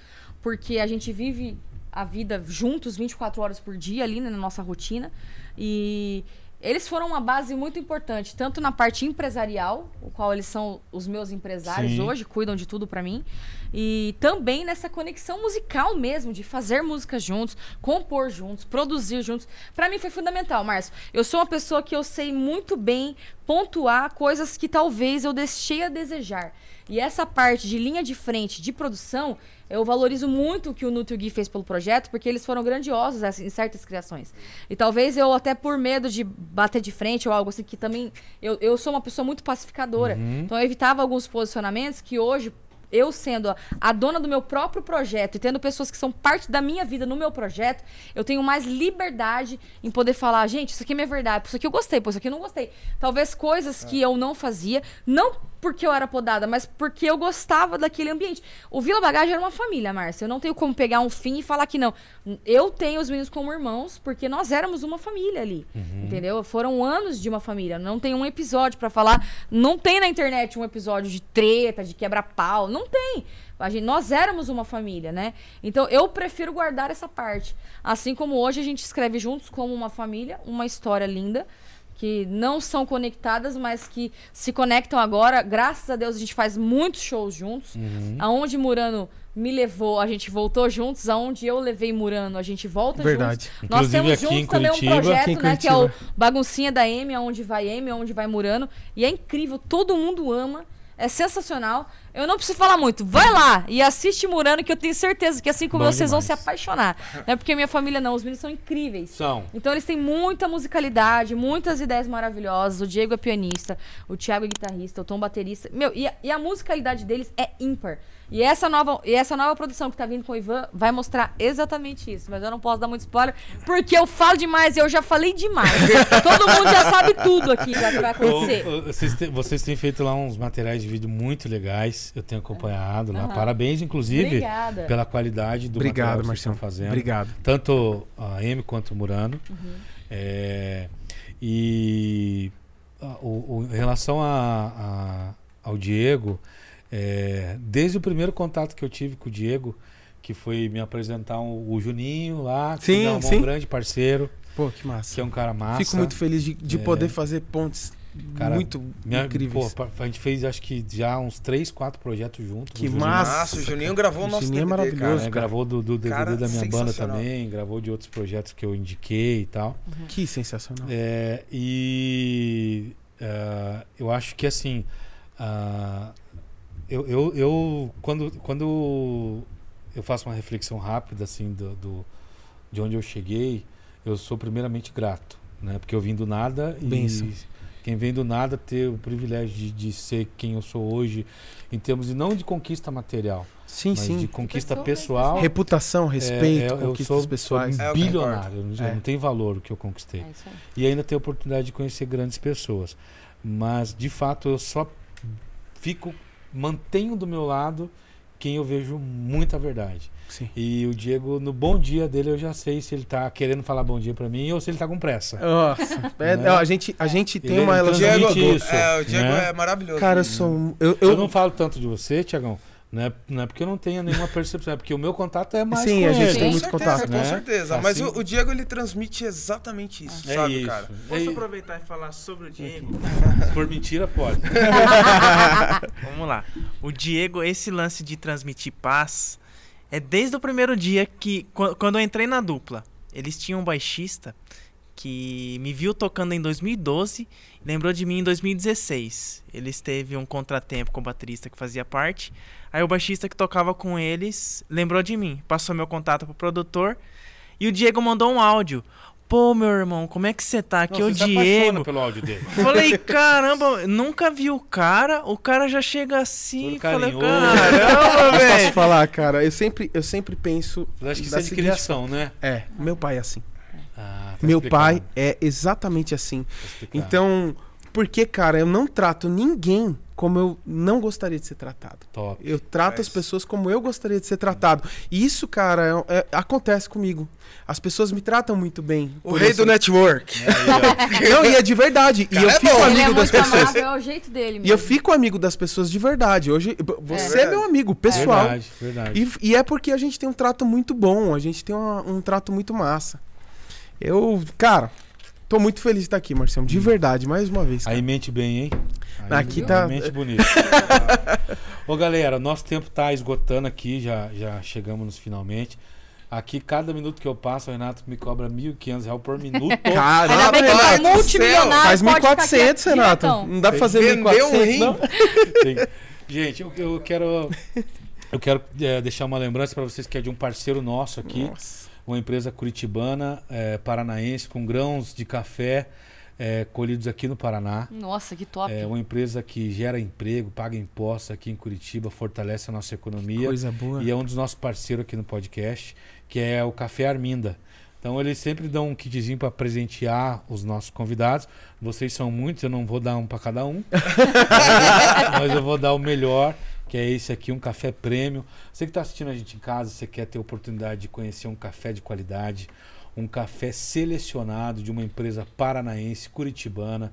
porque a gente vive a vida juntos 24 horas por dia ali né, na nossa rotina. E eles foram uma base muito importante, tanto na parte empresarial, o qual eles são os meus empresários Sim. hoje, cuidam de tudo pra mim, e também nessa conexão musical mesmo, de fazer música juntos, compor juntos, produzir juntos. Pra mim foi fundamental, Márcio. Eu sou uma pessoa que eu sei muito bem pontuar coisas que talvez eu deixei a desejar. E essa parte de linha de frente, de produção, eu valorizo muito o que o Nutri Gui fez pelo projeto, porque eles foram grandiosos em certas criações. E talvez eu, até por medo de bater de frente ou algo assim, que também. Eu, eu sou uma pessoa muito pacificadora. Então eu evitava alguns posicionamentos que hoje, eu sendo a, dona do meu próprio projeto e tendo pessoas que são parte da minha vida no meu projeto, eu tenho mais liberdade em poder falar, gente, isso aqui é minha verdade, isso aqui eu gostei, isso aqui eu não gostei. Talvez coisas que eu não fazia, não porque eu era podada, mas porque eu gostava daquele ambiente. O Vila Bagagem era uma família, Márcia. Eu não tenho como pegar um fim e falar que não. Eu tenho os meninos como irmãos, porque nós éramos uma família ali. Entendeu? Foram anos de uma família. Não tem um episódio pra falar. Não tem na internet um episódio de treta, de quebra-pau. Não tem. A gente, nós éramos uma família, né? Então eu prefiro guardar essa parte. Assim como hoje a gente escreve juntos como uma família, uma história linda que não são conectadas, mas que se conectam agora. Graças a Deus a gente faz muitos shows juntos. Aonde Murano me levou, a gente voltou juntos. Aonde eu levei Murano, a gente volta Verdade. juntos. Nós Inclusive temos juntos também um Curitiba. projeto, Aqui em né, que é o. Baguncinha da M, aonde vai M, aonde vai Murano. E é incrível, todo mundo ama. É sensacional. Eu não preciso falar muito. Vai lá e assiste Murano, que eu tenho certeza que assim como Bom vocês vão se demais. apaixonar. Não é porque minha família não, os meninos são incríveis. São. Então eles têm muita musicalidade, muitas ideias maravilhosas. O Diego é pianista, o Thiago é guitarrista, o Tom baterista. Meu, e a, e a musicalidade deles é ímpar. E essa nova, e essa nova produção que tá vindo com o Ivan vai mostrar exatamente isso. Mas eu não posso dar muito spoiler, porque eu falo demais e eu já falei demais. *laughs* Todo mundo já sabe tudo aqui já que vai acontecer. Vocês têm, vocês têm feito lá uns materiais de vídeo muito legais. Eu tenho acompanhado lá. Parabéns, inclusive, Obrigada. pela qualidade do Obrigado, material que vocês estão Marcião. fazendo. Obrigado. Tanto a M quanto o Murano. Uhum. É, e a- o, o- em relação a, a- ao Diego, é, desde o primeiro contato que eu tive com o Diego, que foi me apresentar um- o Juninho lá, que Sim, é um sim. grande parceiro, Pô, que massa. que é um cara massa. Fico muito feliz de, de É. poder fazer pontes Cara, muito Minha- incríveis. pô, a gente fez acho que já uns 3, 4 projetos juntos. Que massa. O Juninho gravou o O nosso Juninho é DVD, maravilhoso, cara. né, cara. gravou do, do DVD Cara, da minha banda também, gravou de outros projetos que eu indiquei e tal. Que sensacional. É, e ah, eu acho que assim, ah, eu, eu, eu- quando, quando eu faço uma reflexão rápida assim do, do- de onde eu cheguei, eu sou primeiramente grato, né? Porque eu vim do nada e Bênção. Quem vem do nada ter o privilégio de, de ser quem eu sou hoje, em termos de não de conquista material, Sim, mas sim. de conquista Pessoa, pessoal. Reputação, respeito, é, eu conquistas sou, pessoais. sou É, eu bilionário, eu não, eu É. não tem valor o que eu conquistei. É. E ainda ter a oportunidade de conhecer grandes pessoas. Mas, de fato, eu só fico, mantenho do meu lado quem eu vejo muita verdade. Sim. E o Diego, no bom dia dele, eu já sei se ele tá querendo falar bom dia pra mim ou se ele tá com pressa. Nossa, é, Né? ó, a gente, a gente tem Ele- uma relação. Diego, isso, é, o Diego né? é maravilhoso. Cara, eu sou. Eu, Eu, eu, não falo tanto de você, Tiagão, não é, não é porque eu não tenha nenhuma *laughs* percepção, é porque o meu contato é mais Sim, com a gente ele. tem com muito certeza, contato, com né? certeza. Mas Assim- o, o Diego, ele transmite exatamente isso, É sabe, isso. cara? É Posso isso. aproveitar e falar sobre o Diego? Se for mentira, pode. *laughs* Vamos lá. O Diego, esse lance de transmitir paz, é desde o primeiro dia que, qu- quando eu entrei na dupla, eles tinham um baixista que me viu tocando em 2012 e lembrou de mim em 2016. Eles teve um contratempo com o baterista que fazia parte. Aí o baixista que tocava com eles lembrou de mim, passou meu contato pro produtor e o Diego mandou um áudio. Pô, meu irmão, como é que você tá? Aqui é Não, o Diego. pelo áudio dele. *laughs* Falei, caramba, nunca vi o cara, o cara já chega assim. Falei, caramba, posso velho. falar, cara, eu sempre, eu sempre penso. Acho que isso da é de criação, né? É, meu pai é assim. Ah, tá Meu explicado, pai é exatamente assim. tá. Então, porque, cara, eu não trato ninguém como eu não gostaria de ser tratado. Top. Eu trato as pessoas como eu gostaria de ser tratado. E isso, cara, é- é- acontece comigo. As pessoas me tratam muito bem. O por rei do network. *laughs* Não, e é de verdade. E Cara, eu é fico bom. Ele é amigo das muito pessoas. amável, é o jeito dele mesmo. E eu fico amigo das pessoas de verdade. Hoje, você é, É. meu amigo pessoal. Verdade, verdade. E, e é porque a gente tem um trato muito bom, a gente tem uma- um trato muito massa. Eu, cara, tô muito feliz de estar aqui, Marcião. De verdade, mais uma vez. cara. Aí mente bem, hein? Aí Aqui tá- Mente bonito. *laughs* Ô, galera, nosso tempo tá esgotando aqui, já, já chegamos nos finalmente. Aqui, cada minuto que eu passo, o Renato me cobra 1.500 reais por minuto. *laughs* Ainda Caramba, bem que é multimilionário. faz pode ficar aqui 1.400, Renato. diretão. Não dá pra fazer Vendeu um 1.400, rim. não? *laughs* Gente, eu, eu quero, eu quero é, deixar uma lembrança para vocês que é de um parceiro nosso aqui, Nossa. Uma empresa curitibana, é, paranaense, com grãos de café é, colhidos aqui no Paraná. Nossa, que top. É uma empresa que gera emprego, paga impostos aqui em Curitiba, fortalece a nossa economia. Coisa boa. E é um dos nossos parceiros aqui no podcast, que é o Café Arminda. Então eles sempre dão um kitzinho para presentear os nossos convidados. Vocês são muitos, eu não vou dar um para cada um. *laughs* mas eu vou dar o melhor, que é esse aqui, um café prêmio. Você que está assistindo a gente em casa, você quer ter a oportunidade de conhecer um café de qualidade, um café selecionado de uma empresa paranaense, curitibana,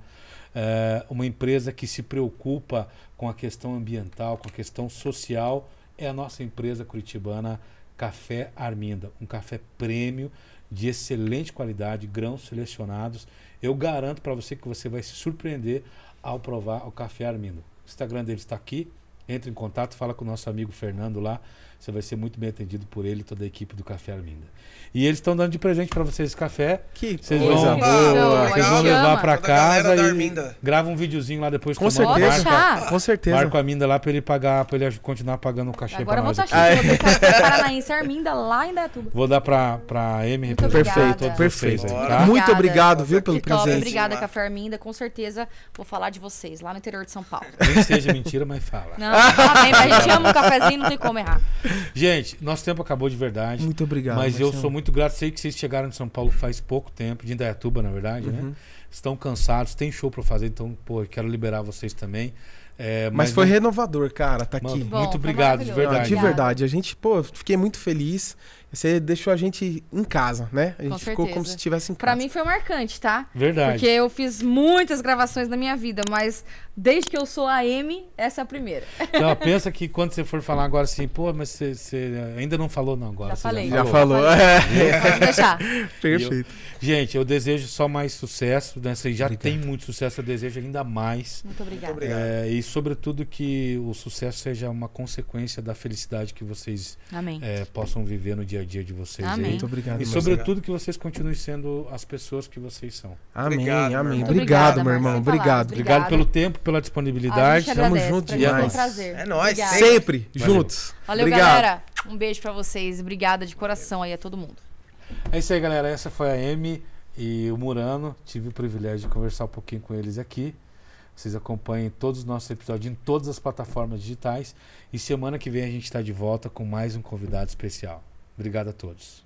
é, uma empresa que se preocupa com a questão ambiental, com a questão social, é a nossa empresa curitibana Café Arminda, um café prêmio de excelente qualidade, grãos selecionados. Eu garanto para você que você vai se surpreender ao provar o Café Arminda. O Instagram dele está aqui. Entre em contato, fala com o nosso amigo Fernando lá. Você vai ser muito bem atendido por ele e toda a equipe do Café Arminda. E eles estão dando de presente para vocês esse café. Que Vocês coisa vão, boa. vocês vão levar para casa e Arminda. grava um videozinho lá depois Com certeza. marca. Com certeza. marca a Minda lá para ele pagar, para ele continuar pagando o cachê Agora para eu vou nós estar aqui. chique. Vou ter café paranaense Arminda lá em Dayatuba. Vou dar pra, pra M Perfeito. Bora. tá? Muito obrigado, viu, pelo Que top. presente. Obrigada. Café Arminda. Com certeza vou falar de vocês lá no interior de São Paulo. Nem seja mentira, mas fala. Não, fala bem, mas a gente ama um cafezinho, não tem como errar. Gente, nosso tempo acabou de verdade. Muito obrigado. mas eu Marcelo. sou muito grato. Sei que vocês chegaram de São Paulo faz pouco tempo, de Indaiatuba, na verdade, né? Uhum. Estão cansados, tem show pra fazer, então, pô, eu quero liberar vocês também. É, Mas foi não- renovador, cara, tá Mano, aqui. Bom, muito foi obrigado, de. Não, verdade. de verdade. A gente, pô, fiquei muito feliz. Você deixou a gente em casa, né? A gente Com ficou como se estivesse em casa. Pra mim foi marcante, tá? Verdade. Porque eu fiz muitas gravações na minha vida, mas desde que eu sou a M, essa é a primeira. Então, *laughs* pensa que quando você for falar agora assim, pô, mas você, você ainda não falou, não, agora Já você falei. Já falou. falou. É. *laughs* Pode deixar. *laughs* Perfeito. Gente, eu desejo só mais sucesso, né? Você já Obrigado. tem muito sucesso, eu desejo ainda mais. Muito obrigada. Muito obrigado. É, e sobretudo que o sucesso seja uma consequência da felicidade que vocês é, possam viver no dia a dia de vocês. Amém. aí. Muito obrigado. E sobretudo que vocês continuem sendo as pessoas que vocês são. Amém, Obrigado, amém. Obrigado, meu irmão. Obrigado. Obrigado pelo tempo, pela disponibilidade. gente tamo agradece, junto pra gente foi um demais. prazer. É nóis, Obrigada. Sempre Valeu. juntos. Valeu, Obrigado. galera. Um beijo pra vocês. Obrigada de coração aí a todo mundo. É isso aí, galera. Essa foi a Amy e o Murano. Tive o privilégio de conversar um pouquinho com eles aqui. Vocês acompanhem todos os nossos episódios em todas as plataformas digitais. E semana que vem a gente está de volta com mais um convidado especial. Obrigado a todos.